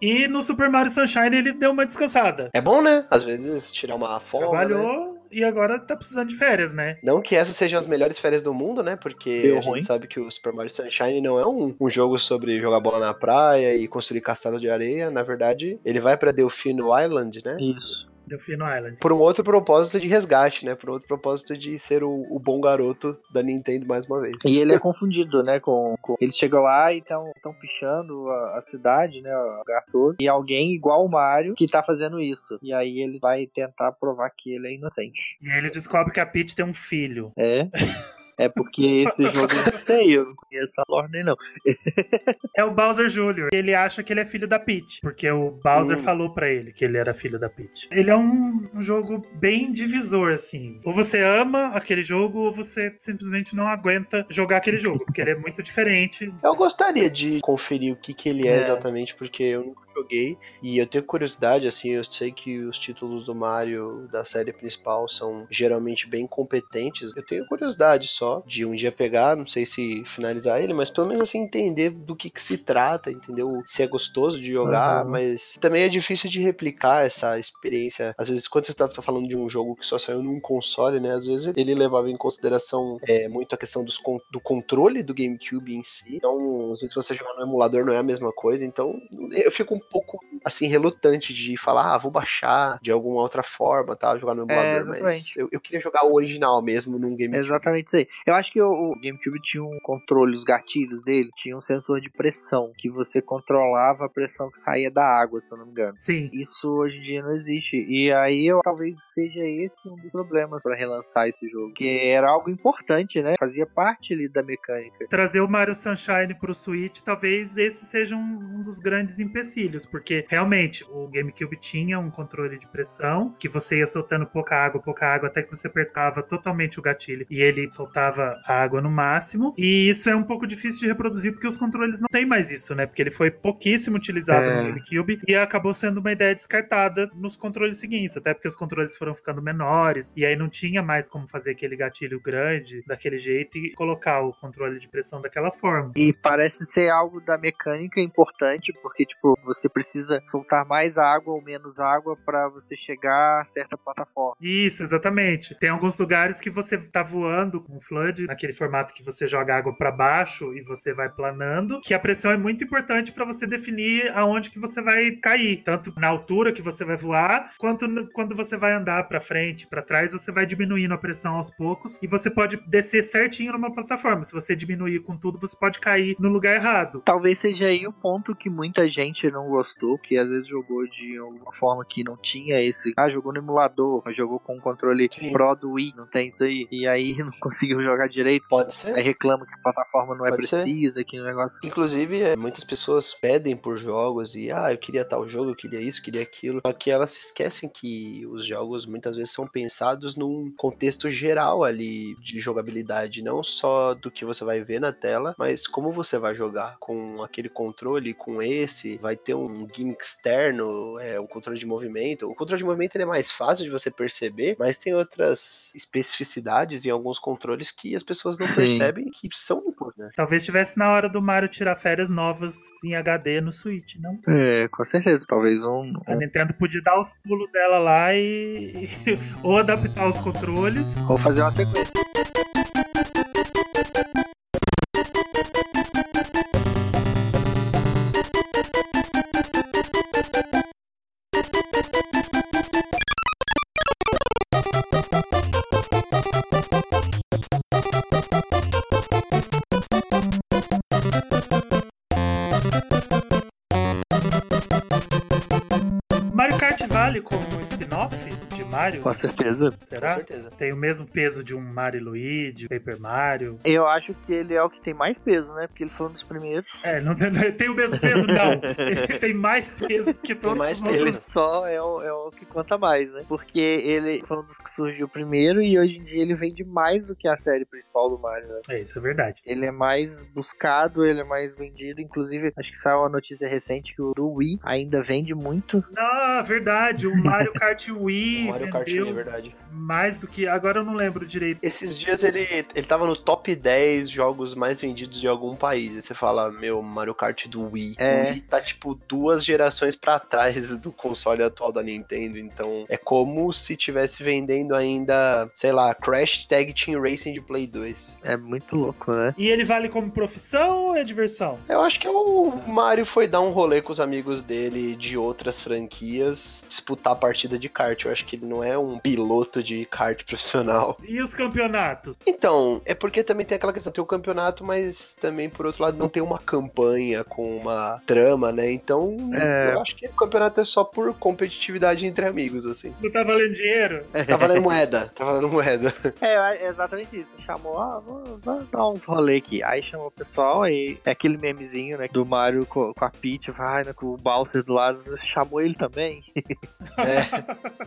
E no Super Mario Sunshine ele deu uma descansada. É bom, né? Às vezes tirar uma folga. né? Trabalhou e agora tá precisando de férias, né? Não que essas sejam as melhores férias do mundo, né? Porque Deu a gente ruim. sabe que o Super Mario Sunshine não é um, um jogo sobre jogar bola na praia e construir castelo de areia. Na verdade, ele vai pra Delfino Island, né? Isso. Delfino Island. Por um outro propósito de resgate, né? Por um outro propósito de ser o, o bom garoto da Nintendo mais uma vez. E ele é confundido, né? Com, com... Eles chegam lá e estão pichando a, a, cidade, né? O lugar todo. E alguém igual o Mario que tá fazendo isso. E aí ele vai tentar provar que ele é inocente. E aí ele descobre que a Peach tem um filho. É. *laughs* É porque esse *laughs* jogo eu não sei, eu não conheço a lore não. *laughs* é o Bowser Jr. Ele acha que ele é filho da Peach, porque o Bowser hum. falou para ele que ele era filho da Peach. Ele é um, um, jogo bem divisor, assim. Ou você ama aquele jogo, ou você simplesmente não aguenta jogar aquele jogo, porque ele é muito diferente. Eu gostaria de conferir o que, que ele é, é. exatamente, porque eu nunca joguei e eu tenho curiosidade, assim, eu sei que os títulos do Mario da série principal são geralmente bem competentes. Eu tenho curiosidade só de um dia pegar, não sei se finalizar ele, mas pelo menos assim entender do que, que se trata, entendeu? Se é gostoso de jogar, uhum. mas também é difícil de replicar essa experiência. Às vezes, quando você tá, tá, falando de um jogo que só saiu num console, né? Às vezes ele levava em consideração é, muito a questão dos, do controle do GameCube em si. Então, às vezes você jogar no emulador não é a mesma coisa. Então, eu fico um pouco, assim, relutante de falar, ah, vou baixar de alguma outra forma, tá? Jogar no emulador, é, mas eu, eu, queria jogar o original mesmo num GameCube. Exatamente isso aí. Eu acho que o, o, GameCube tinha um controle, os gatilhos dele, tinha um sensor de pressão, que você controlava a pressão que saía da água, se eu não me engano. Sim. Isso hoje em dia não existe. E aí eu, talvez seja esse um dos problemas para relançar esse jogo. Que era algo importante, né? Fazia parte ali da mecânica. Trazer o Mario Sunshine pro Switch, talvez esse seja um, um dos grandes empecilhos, porque realmente o GameCube tinha um controle de pressão, que você ia soltando pouca água, pouca água, até que você apertava totalmente o gatilho e ele soltava a água no máximo. E isso é um pouco difícil de reproduzir porque os controles não têm mais isso, né? Porque ele foi pouquíssimo utilizado é. no GameCube e acabou sendo uma ideia descartada nos controles seguintes, até porque os controles foram ficando menores e aí não tinha mais como fazer aquele gatilho grande daquele jeito e colocar o controle de pressão daquela forma. E parece ser algo da mecânica importante, porque tipo, você precisa soltar mais água ou menos água para você chegar a certa plataforma. Isso, exatamente. Tem alguns lugares que você tá voando com o Flood, naquele formato que você joga água para baixo e você vai planando, que a pressão é muito importante para você definir aonde que você vai cair, tanto na altura que você vai voar, quanto quando você vai andar para frente, para trás, você vai diminuindo a pressão aos poucos e você pode descer certinho numa plataforma. Se você diminuir com tudo, você pode cair no lugar errado. Talvez seja aí o ponto que muita gente não gostou, que às vezes jogou de alguma forma que não tinha esse. Ah, jogou no emulador, jogou com o controle Sim. Pro do Wii, não tem isso aí. E aí *laughs* não conseguiu jogar direito. Pode ser. Aí reclama que a plataforma não é Pode é precisa, ser. que o negócio. Inclusive, é, muitas pessoas pedem por jogos e, ah, eu queria tal jogo, eu queria isso, queria aquilo. Só que elas se esquecem que os jogos muitas vezes são pensados num contexto geral ali de jogabilidade, não só do que você vai ver na tela, mas como você vai jogar com aquele controle, com esse, vai ter um gimmick externo, é, um controle de movimento. O controle de movimento é mais fácil de você perceber, mas tem outras especificidades em alguns controles que as pessoas não Sim. percebem que são importantes. Talvez tivesse na hora do Mario tirar férias novas em HD no Switch, não? É, com certeza. Talvez um. A Nintendo podia dar os pulos dela lá e. *laughs* ou adaptar os controles. Ou fazer uma sequência. spin-off Mario? Com certeza. Será? Com certeza. Tem o mesmo peso de um Mario Luigi, Paper Mario. Eu acho que ele é o que tem mais peso, né? Porque ele foi um dos primeiros. É, não tem, não tem o mesmo peso, não. *laughs* ele tem mais peso que todos mais os outros. Ele só é o, é o que conta mais, né? Porque ele foi um dos que surgiu primeiro e hoje em dia ele vende mais do que a série principal do Mario, né? É, isso é verdade. Ele é mais buscado, ele é mais vendido. Inclusive, acho que saiu uma notícia recente que o do Wii ainda vende muito. Ah, verdade. O Mario Kart Wii. *laughs* Mario Kart Wii, é verdade. Mais do que. Agora eu não lembro direito. Esses dias ele, ele tava no top 10 jogos mais vendidos de algum país. E você fala, meu, Mario Kart do Wii. É. O Wii tá tipo duas gerações para trás *laughs* do console atual da Nintendo. Então é como se tivesse vendendo ainda, sei lá, Crash Tag Team Racing de Play 2. É muito louco, né? E ele vale como profissão ou é diversão? Eu acho que o Mario foi dar um rolê com os amigos dele de outras franquias, disputar disputar a partida de kart. Eu acho que ele não é um piloto de kart profissional. E os campeonatos? Então, é porque também tem aquela questão, tem o campeonato, mas também, por outro lado, não tem uma campanha com uma trama, né? Então, É. eu acho que o campeonato é só por competitividade entre amigos, assim. Não tá valendo dinheiro? Tá valendo moeda, tá valendo moeda. É, é exatamente isso. Chamou, ah, vamos, vamos dar uns rolê aqui. Aí chamou o pessoal, aí é aquele memezinho, né? Do Mario com, com a Peach, vai, né, com o Bowser do lado, chamou ele também. É,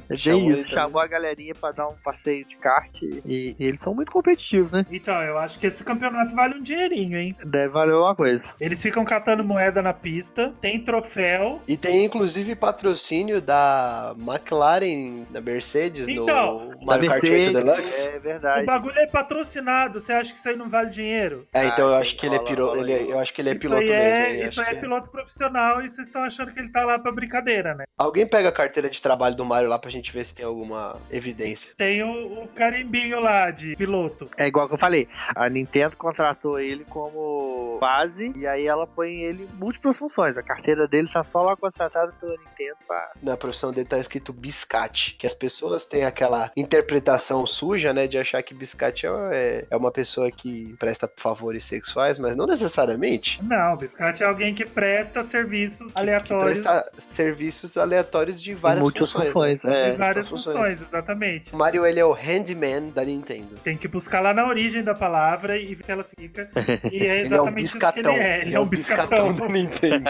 *laughs* É bem ele chamou a galerinha pra dar um passeio de kart e, e eles são muito competitivos, né? Então, eu acho que esse campeonato vale um dinheirinho, hein? Deve valer uma coisa. Eles ficam catando moeda na pista, tem troféu. E tem inclusive patrocínio da McLaren da Mercedes Então, no Mario Kart 8 Deluxe. É O verdade. bagulho é patrocinado, você acha que isso aí não vale dinheiro? É, então eu Ah, acho que ele é rola, piloto, rola ele é- aí. eu acho que ele é isso piloto aí mesmo. é, isso aí é piloto profissional e vocês estão achando que ele tá lá pra brincadeira, né? Alguém pega a carteira de trabalho do Mario lá pra gente ver se tem alguma evidência. Tem o, o carimbinho lá de piloto. É igual que eu falei, a Nintendo contratou ele como base e aí ela põe ele em múltiplas funções. A carteira dele tá só lá contratada pela Nintendo pra. Na profissão dele tá escrito biscate, que as pessoas têm aquela interpretação suja, né, de achar que biscate é, é uma pessoa que presta favores sexuais, mas não necessariamente. Não, biscate é alguém que presta serviços Que- aleatórios Que presta serviços aleatórios de várias funções. né? É. de várias funções. funções, exatamente. O Mario, ele é o handyman da Nintendo. Tem que buscar lá na origem da palavra e ver que ela fica. E *laughs* é Ele é um exatamente isso que biscatão. ele é. Ele é um biscatão. da Nintendo.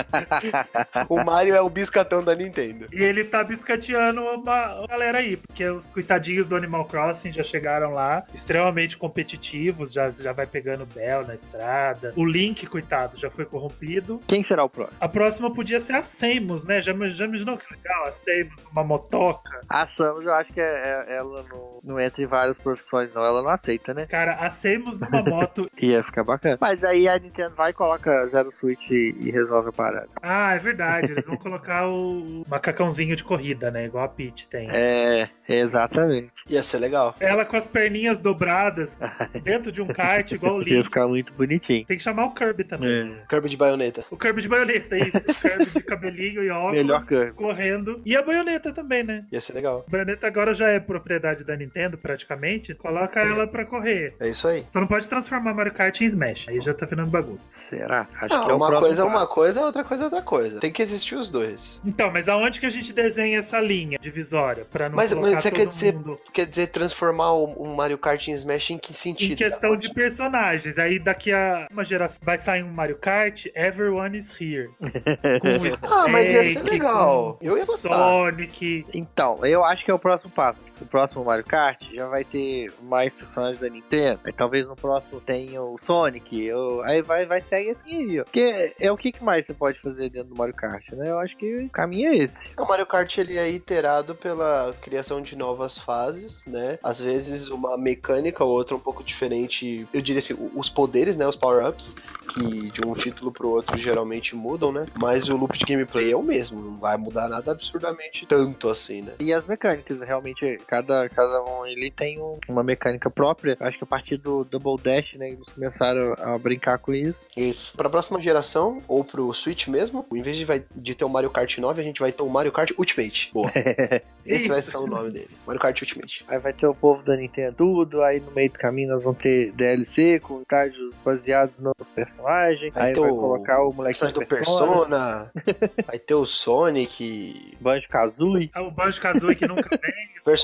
*laughs* o Mario é o biscatão da Nintendo. E ele tá biscateando uma galera aí, porque os coitadinhos do Animal Crossing já chegaram lá, extremamente competitivos, já, já vai pegando Bell na estrada. O Link, coitado, já foi corrompido. Quem será o próximo? A próxima podia ser a Samus, né? Já, já imaginou que legal? A Samus numa motoca. A Samus, eu acho que é- é- ela não, não entra em várias profissões, não. Ela não aceita, né? Cara, a Samus numa moto. *laughs* Ia ficar bacana. Mas aí a Nintendo vai, coloca Zero Switch e, e resolve a parada. Ah, é verdade. Eles vão colocar o macacãozinho de corrida, né? Igual a Peach tem. É, exatamente. Ia ser legal. Ela com as perninhas dobradas *laughs* dentro de um kart, igual o Ia Link. ficar muito bonitinho. Tem que chamar o Kirby também. É. Kirby de baioneta. O Kirby de baioneta, isso. O Kirby de cabelinho e *laughs* óculos. Melhor Kirby. Correndo. E a baioneta também, né? Ia ser legal. Agora já é propriedade da Nintendo, praticamente. Coloca ela pra correr. É isso aí. Só não pode transformar Mario Kart em Smash. Aí já tá virando bagunça. Será? Acho Não, que é uma coisa é uma coisa, outra coisa é outra coisa. Tem que existir os dois. Então, mas aonde que a gente desenha essa linha divisória? Pra não Mas- mas você todo quer dizer- mundo Quer dizer, transformar o, o Mario Kart em Smash em que sentido? em questão de personagens. Aí daqui a uma geração vai sair um Mario Kart, Everyone is Here. *laughs* Com o Ah, mas ia ser Snake, legal. Eu ia gostar. Sonic. Então, eu acho que é o próximo passo. O próximo Mario Kart já vai ter mais personagens da Nintendo. Aí talvez no próximo tenha o Sonic. eu- Aí vai, vai seguir assim aí, ó. Porque é o que que mais você pode fazer dentro do Mario Kart, né? Eu acho que o caminho é esse. O Mario Kart ele é iterado pela criação de novas fases, né? Às vezes uma mecânica ou outra um pouco diferente. Eu diria assim, os poderes, né? Os power-ups, que de um título pro outro geralmente mudam, né? Mas o loop de gameplay é o mesmo, não vai mudar nada absurdamente tanto assim, né? E as mecânicas, realmente, cada, cada um ele tem um- uma mecânica própria. Acho que a partir do Double Dash, né, eles começaram a brincar com isso. Isso. Pra próxima geração, ou pro Switch mesmo, em vez de, vai, de ter o Mario Kart 9, a gente vai ter o Mario Kart Ultimate. Boa. *laughs* Esse vai Isso. ser o nome dele. Mario Kart Ultimate. Aí vai ter o povo da Nintendo tudo, aí no meio do caminho nós vamos ter DLC com estágios baseados nos personagens. Vai aí ter vai o colocar o moleque Personagem do Persona. *laughs* vai ter o Sonic. Banjo Kazooie. Ah, O Banjo Kazooie que nunca *laughs* vem.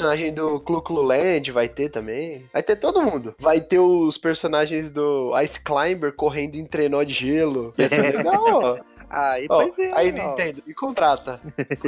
Personagem do Clu Clu Land vai ter também. Vai ter todo mundo. Vai ter os personagens do Ice Climber correndo em trenó de gelo. Ia ser *laughs* legal, ó. Aí, Ó, pois é. aí ó. Nintendo, me contrata.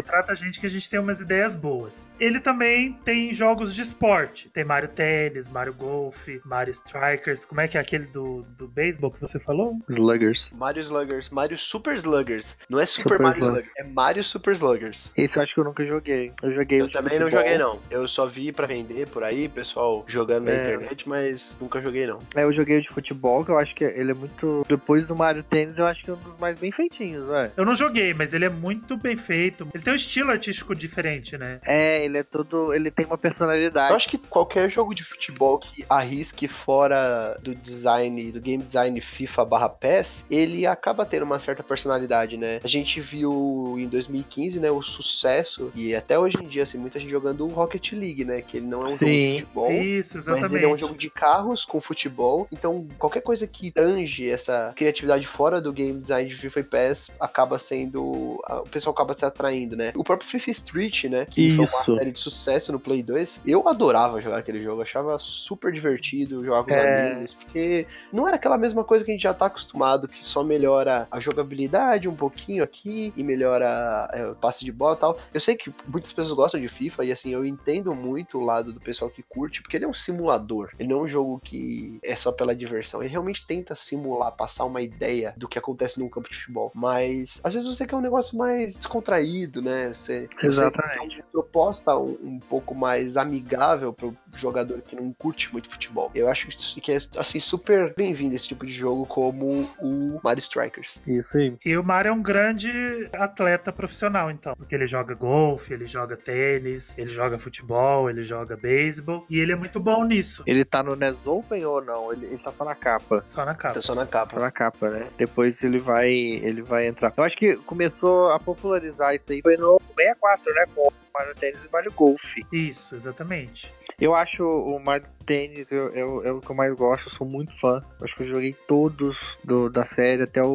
Trata a gente que a gente tem umas ideias boas. Ele também tem jogos de esporte. Tem Mario Tênis, Mario Golf, Mario Strikers. Como é que é aquele do, do beisebol que você falou? Sluggers. Mario Sluggers, Mario Super Sluggers. Não é Super, Super Mario Slug. Sluggers, é Mario Super Sluggers. Esse eu acho que eu nunca joguei. Eu joguei o Eu também não joguei, não. Eu só vi pra vender por aí, pessoal jogando na É. internet, mas nunca joguei, não. É, eu joguei o de futebol, que eu acho que ele é muito. Depois do Mario Tênis, eu acho que é um dos mais bem feitinhos. Quadrinhos, ué. Eu não joguei, mas ele é muito bem feito. Ele tem um estilo artístico diferente, né? É, ele é todo. Ele tem uma Eu personalidade. acho que qualquer jogo de futebol que arrisque fora do design, do game design FIFA barra PES, ele acaba tendo uma certa personalidade, né? A gente viu em 2015, né, o sucesso, e até hoje em dia, assim, muita gente jogando o Rocket League, né? Que ele não é um jogo Sim. de futebol. Isso, exatamente. Mas ele é um jogo de carros com futebol, então qualquer coisa que tange essa criatividade fora do game design de FIFA e PES acaba sendo. a- O pessoal acaba se atraindo, né? O próprio FIFA Street, né? Que foi Isso. uma série de sucesso no Play 2. Eu adorava jogar aquele jogo, achava super divertido jogar com os É. amigos, porque não era aquela mesma coisa que a gente já tá acostumado, que só melhora a jogabilidade um pouquinho aqui e melhora é, o passe de bola e tal. Eu sei que muitas pessoas gostam de FIFA e assim, eu entendo muito o lado do pessoal que curte, porque ele é um simulador. Ele não é um jogo que é só pela diversão. Ele realmente tenta simular, passar uma ideia do que acontece num campo de futebol. Mas às vezes você quer um negócio mais descontraído, né? Você, você Exatamente. quer uma proposta um, um pouco mais amigável pro jogador que não curte muito futebol. Eu acho isso que é assim super bem-vindo esse tipo de jogo como o Mario Strikers. Isso aí. E o Mario é um grande atleta profissional, então. Porque ele joga golfe, ele joga tênis, ele joga futebol, ele joga beisebol. E ele é muito bom nisso. Ele tá no NES Open ou não? Ele, ele tá só na capa. Só na capa. Tá só na Tá capa. na capa, né? Depois ele vai, ele vai entrar. Eu acho que começou a popularizar isso aí foi no 64, né? Com o Mario Tennis e Mario Golf. Isso, exatamente. Eu acho o Mario Tennis eu, eu, é o que eu mais gosto, eu sou muito fã. Eu acho que eu joguei todos do, da série, até o,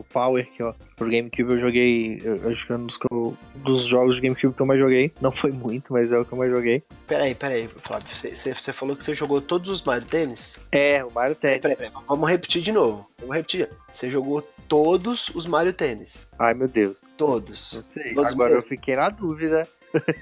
o Power, que ó, pro GameCube eu joguei. Eu, eu acho que é um dos, eu- dos jogos de GameCube que eu mais joguei. Não foi muito, mas é o que eu mais joguei. Peraí, peraí, Flávio. Você, falou que você jogou todos os Mario Tennis? É, o Mario Peraí, Tennis. peraí, peraí. Vamos repetir de novo. Vamos repetir. Você jogou todos os Mario Tennis. Ai meu Deus. Todos. Não sei. Todos Agora eu mesmo. fiquei na dúvida.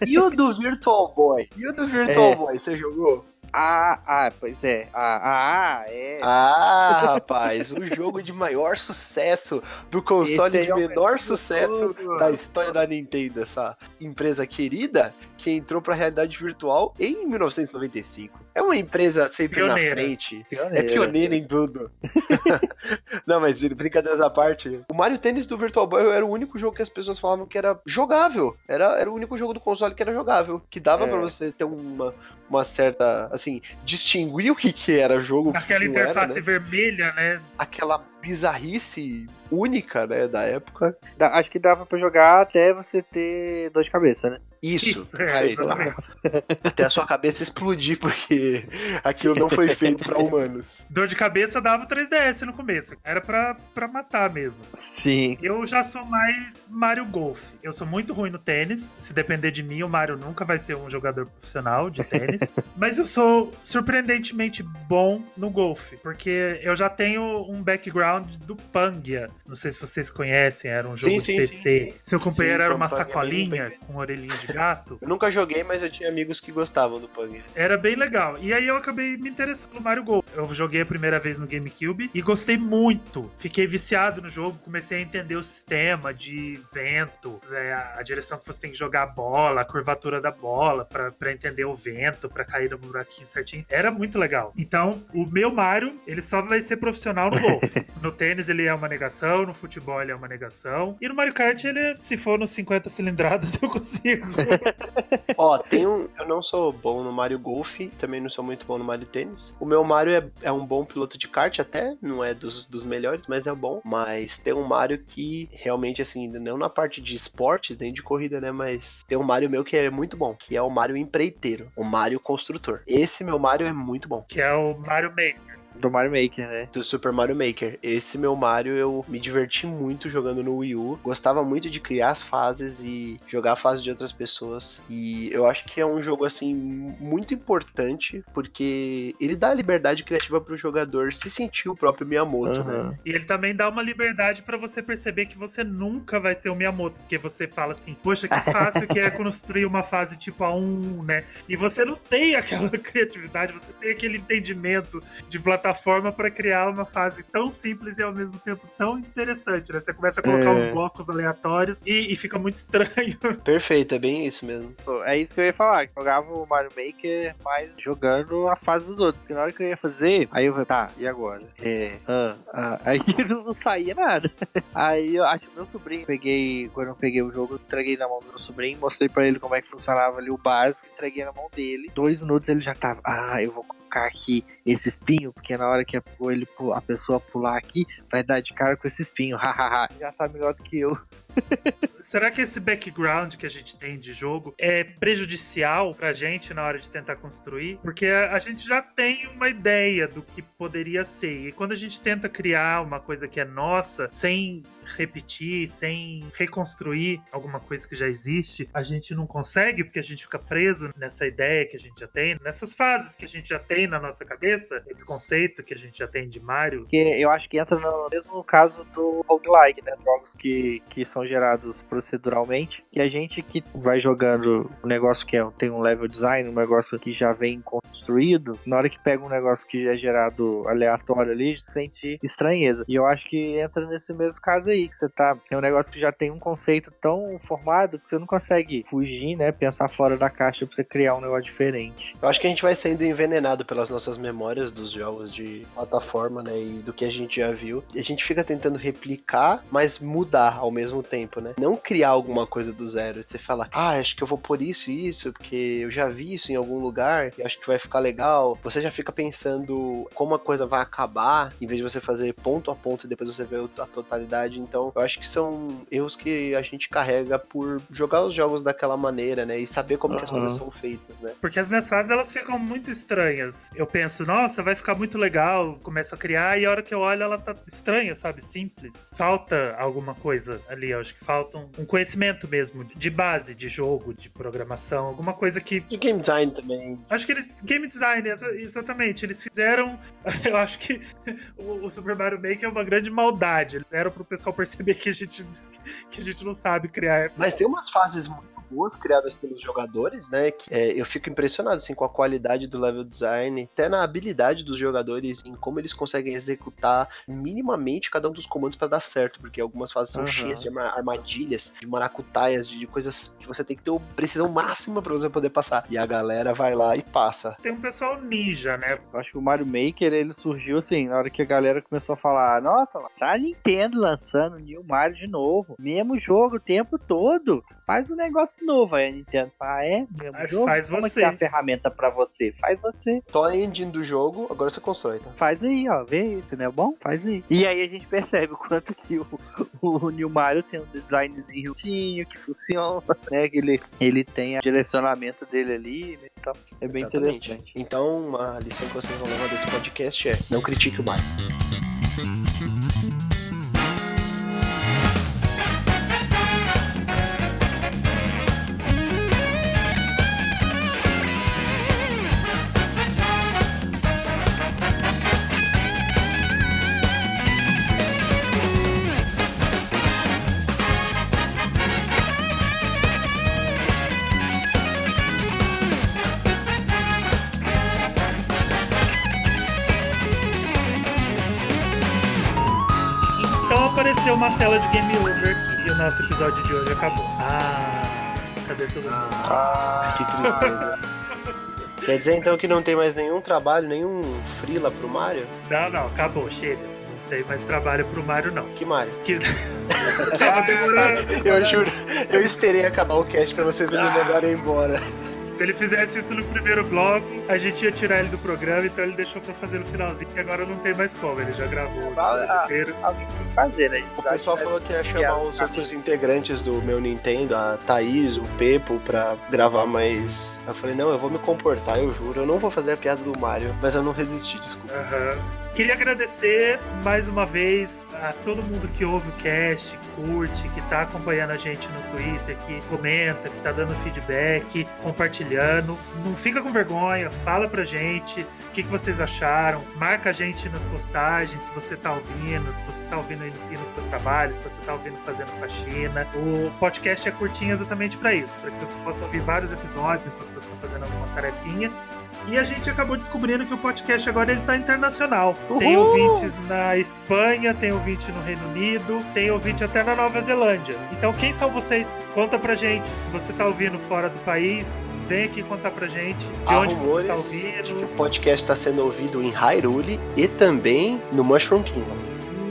E o do Virtual Boy? E o do Virtual É. Boy, você jogou? Ah, ah, pois é. Ah, ah, é. Ah, rapaz, o jogo de maior sucesso do console de é menor sucesso jogo. da história da Nintendo, essa empresa querida que entrou pra realidade virtual em 1995. É uma empresa sempre Pioneira. na frente. É Pioneira. pioneira em tudo. *laughs* Não, mas brincadeiras à parte. O Mario Tennis do Virtual Boy era o único jogo que as pessoas falavam que era jogável. Era, era o único jogo do console que era jogável. Que dava É. pra você ter uma, uma certa. Assim, distinguir o que, que era jogo. Aquela que não era, interface né? vermelha, né? Aquela bizarrice única, né, da época. Acho que dava pra jogar até você ter dor de cabeça, né? Isso. Isso, é, exatamente. *laughs* Até a sua cabeça explodir, porque aquilo não foi feito pra humanos. Dor de cabeça dava o 3DS no começo. Era pra, pra matar mesmo. Sim. Eu já sou mais Mario Golf. Eu sou muito ruim no tênis. Se depender de mim, o Mario nunca vai ser um jogador profissional de tênis. *laughs* Mas eu sou surpreendentemente bom no golfe, porque eu já tenho um background do Pangia. Não sei se vocês conhecem, era um jogo Sim, de sim, PC. Seu companheiro Sim, era uma sacolinha com orelhinha de gato. Eu nunca joguei, mas eu tinha amigos que gostavam do Pug. Era bem legal. E aí eu acabei me interessando no Mario Golf. Eu joguei a primeira vez no GameCube e gostei muito. Fiquei viciado no jogo, comecei a entender o sistema de vento, né, a direção que você tem que jogar a bola, a curvatura da bola, pra pra entender o vento, pra cair no buraquinho certinho. Era muito legal. Então, o meu Mario, ele só vai ser profissional no golfe. *laughs* no tênis ele é uma negação, no futebol ele é uma negação. E no Mario Kart, ele, se for nos 50 cilindradas, *laughs* eu consigo. Ó, tem um. Eu não sou bom no Mario Golf, também não sou muito bom no Mario Tênis. O meu Mario é, é um bom piloto de kart, até, não é dos, dos melhores, mas é bom. Mas tem um Mario que realmente, assim, não na parte de esportes, nem de corrida, né? Mas tem um Mario meu que é muito bom, que é o Mario empreiteiro, o Mario construtor. Esse meu Mario é muito bom. que é o Mario Maker. Do Mario Maker, né? do Super Mario Maker. Esse meu Mario eu me diverti muito jogando no Wii U. Gostava muito de criar as fases e jogar a fase de outras pessoas. E eu acho que é um jogo assim muito importante porque ele dá a liberdade criativa pro jogador se sentir o próprio Miyamoto, né? Aham. E ele também dá uma liberdade pra você perceber que você nunca vai ser o Miyamoto, porque você fala assim, poxa, que fácil que é *laughs* construir uma fase tipo A1, né? E você não tem aquela *laughs* criatividade, você tem aquele entendimento de plataforma plataforma para criar uma fase tão simples e ao mesmo tempo tão interessante, né? Você começa a colocar é. uns blocos aleatórios e, e, fica muito *laughs* estranho. Perfeito, é bem isso mesmo. É isso que eu ia falar, que jogava o Mario Maker mais jogando as fases dos outros. Porque na hora que eu ia fazer, aí eu falei, tá, e agora? É, ah, ah. Aí *laughs* não saía nada. Aí eu acho que meu sobrinho, peguei, quando eu peguei o jogo, eu entreguei na mão do meu sobrinho, mostrei pra ele como é que funcionava ali o básico, entreguei na mão dele. Dois minutos ele já tava, ah, eu vou colocar aqui esse espinho, porque na hora que ele, a pessoa pular aqui, vai dar de cara com esse espinho, *laughs* hahaha. já tá melhor do que eu. Será que esse background que a gente tem de jogo é prejudicial pra gente na hora de tentar construir? Porque a, gente já tem uma ideia do que poderia ser. E quando a gente tenta criar uma coisa que é nossa, sem repetir, sem reconstruir alguma coisa que já existe, a gente não consegue porque a gente fica preso nessa ideia que a gente já tem, nessas fases que a gente já tem na nossa cabeça, esse conceito que a gente já tem de Mario. Que eu acho que entra no mesmo caso do roguelike, né? Jogos que, que são gerados proceduralmente, que a gente que vai jogando um negócio que é, tem um level design, um negócio que já vem construído, na hora que pega um negócio que é gerado aleatório ali, sente estranheza. E eu acho que entra nesse mesmo caso aí, que você tá. É um negócio que já tem um conceito tão formado que você não consegue fugir, né? Pensar fora da caixa pra você criar um negócio diferente. Eu acho que a gente vai sendo envenenado pelas nossas memórias dos jogos de plataforma, né? E do que a gente já viu. E a gente fica tentando replicar, mas mudar ao mesmo tempo, né? Não criar alguma coisa do zero. Você fala, ah, acho que eu vou por isso e isso, porque eu já vi isso em algum lugar e acho que vai ficar legal. Você já fica pensando como a coisa vai acabar, em vez de você fazer ponto a ponto e depois você ver a totalidade. Então, eu acho que são erros que a gente carrega por jogar os jogos daquela maneira, né? E saber como uhum. que as coisas são feitas, né? Porque as minhas fases, elas ficam muito estranhas. Eu penso, nossa, vai ficar muito legal, começo a criar, e a hora que eu olho, ela tá estranha, sabe? Simples. Falta alguma coisa ali, eu acho que falta um, conhecimento mesmo, de base, de jogo, de programação, alguma coisa que... De game design também. Acho que eles... Game design, exatamente. Eles fizeram... *laughs* Eu acho que *laughs* o, o Super Mario Maker é uma grande maldade. Eles deram pro pessoal perceber que a gente, que a gente não sabe criar. Mas tem umas fases muito boas criadas pelos jogadores, né? Que, é, eu fico impressionado assim, com a qualidade do level design, até na habilidade dos jogadores, em como eles conseguem executar minimamente cada um dos comandos para dar certo, porque algumas fases são uhum. cheias de armadilhas, de maracutaias, de, de, coisas que você tem que ter precisão máxima para você poder passar. E a galera vai lá e passa. Tem um pessoal ninja, né? Eu acho que o Mario Maker ele surgiu assim, na hora que a galera começou a falar: Nossa, tá a Nintendo lançando New Mario de novo, mesmo jogo o tempo todo, faz um negócio novo. Aí a Nintendo fala, ah, é? Mesmo jogo? Faz Como você. É, é a ferramenta pra você? Faz você. Tô a engine do jogo, agora você constrói, tá? Faz aí, ó. Vê isso, não é bom? Faz aí. E aí a gente percebe o quanto que o, o New Mario tem um designzinho que funciona, *laughs* né? Que ele, ele tem o direcionamento dele ali, né? Então, é bem Exatamente. interessante. Então, uma lição que vocês vão levar desse podcast é não critique o Mario. Nosso episódio de hoje acabou. Ah, cadê todo mundo? Ah, que tristeza. *laughs* Quer dizer então que não tem mais nenhum trabalho, nenhum freela pro Mario? Não, não, acabou, chega. Não tem mais trabalho pro Mario, não. Que Mario? Que... *laughs* eu juro, eu esperei acabar o cast pra vocês não me mandarem embora. Se ele fizesse isso no primeiro bloco, a gente ia tirar ele do programa, então ele deixou pra fazer no finalzinho, e agora não tem mais como, ele já gravou o ah, inteiro. Alguém tem que fazer, né? O pessoal falou que ia chamar os outros integrantes do meu Nintendo, a Thaís, o Pepo, pra gravar mais. Eu falei, não, eu vou me comportar, eu juro. Eu não vou fazer a piada do Mario, mas eu não resisti, desculpa. Aham. Uhum. Queria agradecer mais uma vez a todo mundo que ouve o cast, que curte, que tá acompanhando a gente no Twitter, que comenta, que tá dando feedback, compartilhando. Não fica com vergonha, fala pra gente o que, que vocês acharam. Marca a gente nas postagens se você tá ouvindo, se você tá ouvindo indo, indo pro trabalho, se você tá ouvindo fazendo faxina. O podcast é curtinho exatamente para isso, para que você possa ouvir vários episódios enquanto você tá fazendo alguma tarefinha E a gente acabou descobrindo que o podcast agora ele tá internacional. Uhul! Tem ouvintes na Espanha, tem ouvinte no Reino Unido, tem ouvinte até na Nova Zelândia. Então quem são vocês? Conta pra gente. Se você tá ouvindo fora do país, vem aqui contar pra gente de Há onde você tá de que ouvindo. o podcast está sendo ouvido em Hyrule e também no Mushroom Kingdom.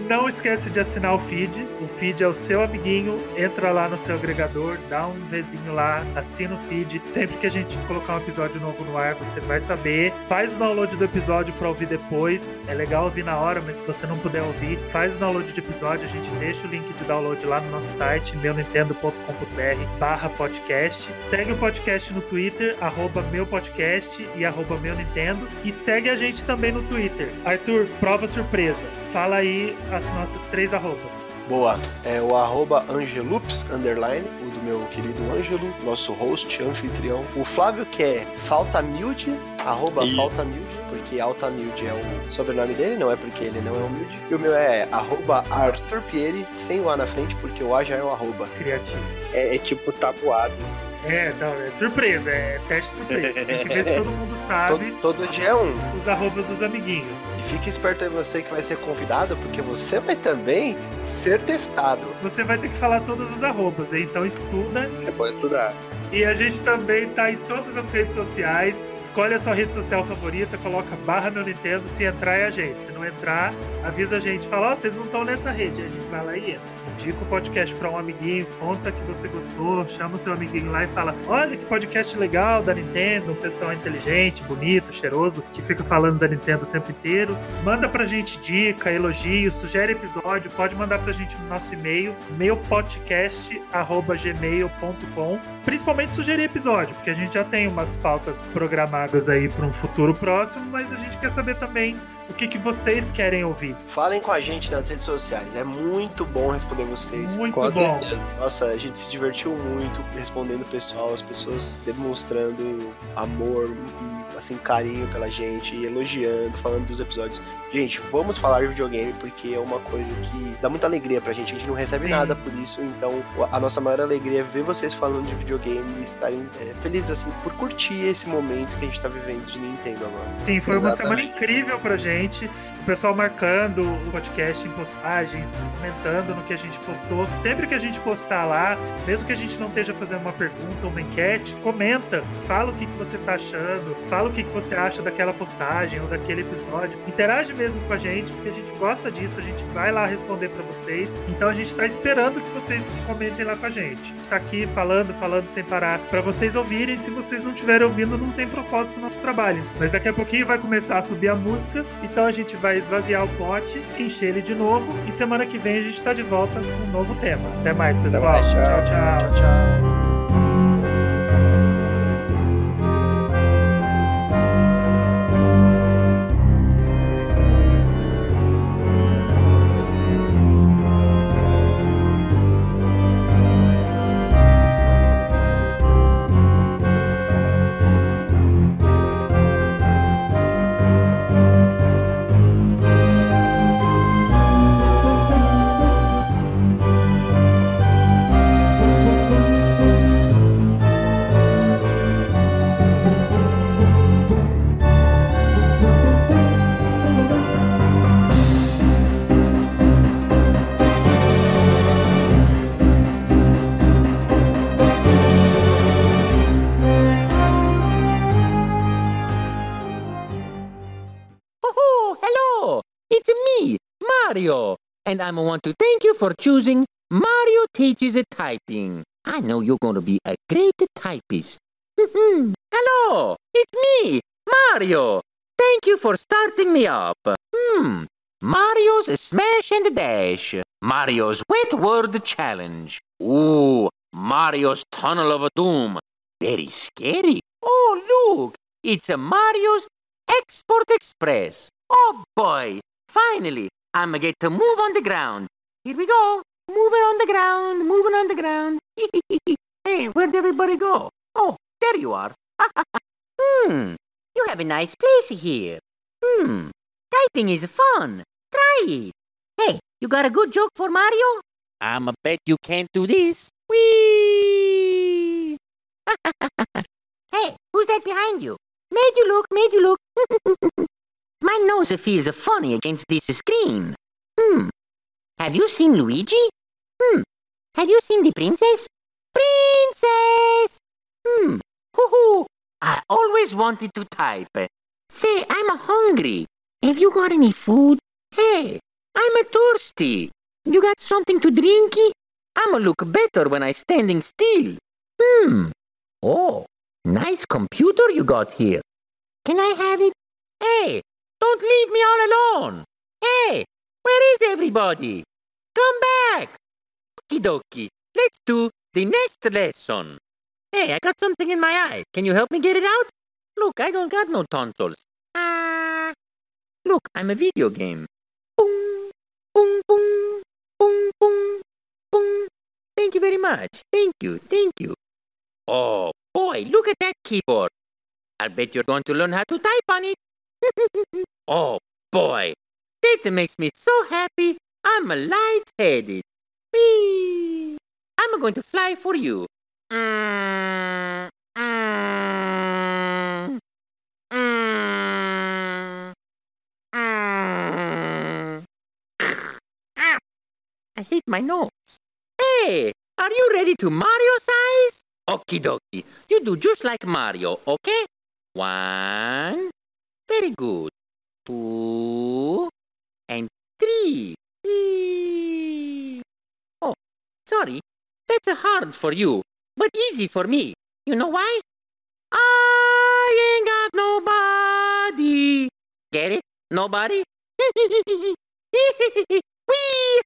Não esquece de assinar o feed. O feed é o seu amiguinho. Entra lá no seu agregador, dá um vizinho lá, assina o feed. Sempre que a gente colocar um episódio novo no ar, você vai saber. Faz o download do episódio para ouvir depois. É legal ouvir na hora, mas se você não puder ouvir, faz o download de episódio. A gente deixa o link de download lá no nosso site, meunintendo.com.br barra podcast. Segue o podcast no Twitter, arroba meu podcast e arroba meu Nintendo. E segue a gente também no Twitter. Arthur, prova surpresa. Fala aí as nossas três arrobas. Boa, é o arroba Angelups, underline, o do meu querido Ângelo, nosso host, anfitrião. O Flávio, que é Faltamilde, arroba Isso. Faltamilde, porque Altamilde é o sobrenome dele, não é porque ele não é humilde. E o meu é arroba Arthur Pieri, sem o A na frente, porque o A já é o arroba. Criativo. É, é tipo tabuado. assim. É, não, é surpresa, é teste surpresa. Tem que ver se todo mundo *laughs* sabe Todo, todo dia é um. os arrobas dos amiguinhos. E fique esperto aí você que vai ser convidado, porque você vai também ser testado. Você vai ter que falar todas as arrobas, então estuda. É bom estudar. E a gente também tá em todas as redes sociais. Escolhe a sua rede social favorita, coloca barra meu Nintendo, se entrar é a gente. Se não entrar, avisa a gente. Fala, ó, vocês não estão nessa rede. A gente vai lá e entra. Indica o podcast pra um amiguinho, conta que você gostou, chama o seu amiguinho lá e fala: Olha que podcast legal da Nintendo, um pessoal inteligente, bonito, cheiroso, que fica falando da Nintendo o tempo inteiro. Manda pra gente dica, elogio, sugere episódio, pode mandar pra gente no nosso e-mail, meupodcast.gmail.com. Principalmente sugerir episódio, porque a gente já tem umas pautas programadas aí para um futuro próximo, mas a gente quer saber também o que, que vocês querem ouvir. Falem com a gente nas redes sociais, é muito bom responder vocês. Muito Com bom. certeza. Nossa, a gente se divertiu muito respondendo o pessoal, as pessoas demonstrando amor e assim carinho pela gente, elogiando, falando dos episódios. Gente, vamos falar de videogame porque é uma coisa que dá muita alegria pra gente. A gente não recebe Sim. nada por isso, então a nossa maior alegria é ver vocês falando de videogame e estarem é, felizes assim por curtir esse momento que a gente tá vivendo de Nintendo agora. Sim, foi uma semana Exatamente. incrível pra gente. O pessoal marcando o podcast em postagens, comentando no que a gente postou. Sempre que a gente postar lá, mesmo que a gente não esteja fazendo uma pergunta uma enquete, comenta, fala o que, que você tá achando, fala o que, que você acha daquela postagem ou daquele episódio. Interage mesmo com a gente, porque a gente gosta disso, a gente vai lá responder pra vocês. Então a gente tá esperando que vocês comentem lá com a gente. A gente tá aqui falando, falando sem parar pra vocês ouvirem. Se vocês não estiverem ouvindo, não tem propósito no trabalho. Mas daqui a pouquinho vai começar a subir a música, então a gente vai esvaziar o pote, encher ele de novo e semana que vem a gente tá de volta com um novo tema. Até mais, pessoal. mais, tchau. tchau. tchau. Tchau, tchau. And I want to thank you for choosing Mario Teaches Typing. I know you're going to be a great typist. hello! It's me, Mario! Thank you for starting me up. Hmm. Mario's Smash and Dash. Mario's Wet Word Challenge. Ooh, Mario's Tunnel of Doom. Very scary. Oh, look! It's a Mario's Export Express. Oh boy! Finally, I'ma get to move on the ground. Here we go. Moving on the ground, moving on the ground. *laughs* hey, where'd everybody go? Oh, there you are. *laughs* hmm, you have a nice place here. Hmm, typing is fun. Try it. Hey, you got a good joke for Mario? I'ma bet you can't do this. Whee! *laughs* hey, who's that behind you? Made you look, made you look. My nose feels funny against this screen. Hmm. Have you seen Luigi? Hmm. Have you seen the princess? Princess! Hmm. Hoo-hoo. I always wanted to type. Say, I'm hungry. Have you got any food? Hey, I'm a thirsty. You got something to drink? I'ma look better when I standing still. Hmm. Oh, nice computer you got here. Can I have it? Hey, don't leave me all alone. Hey, where is everybody? Come back. Okie dokie. Let's do the next lesson. Hey, I got something in my eye. Can you help me get it out? Look, I don't got no tonsils. Ah. Look, I'm a video game. Boom, boom, boom, boom, boom, boom. Thank you very much. Thank you, thank you. Oh, boy, look at that keyboard. I'll bet you're going to learn how to type on it. Oh, boy, that makes me so happy. I'm light-headed. Whee! I'm going to fly for you. I hate my nose. Hey, are you ready to Mario size? Okie dokie. You do just like Mario, okay? One. Very good. Two. And three. Oh, sorry. That's hard for you, but easy for me. You know why? I ain't got nobody. Get it? Nobody? *laughs* Whee!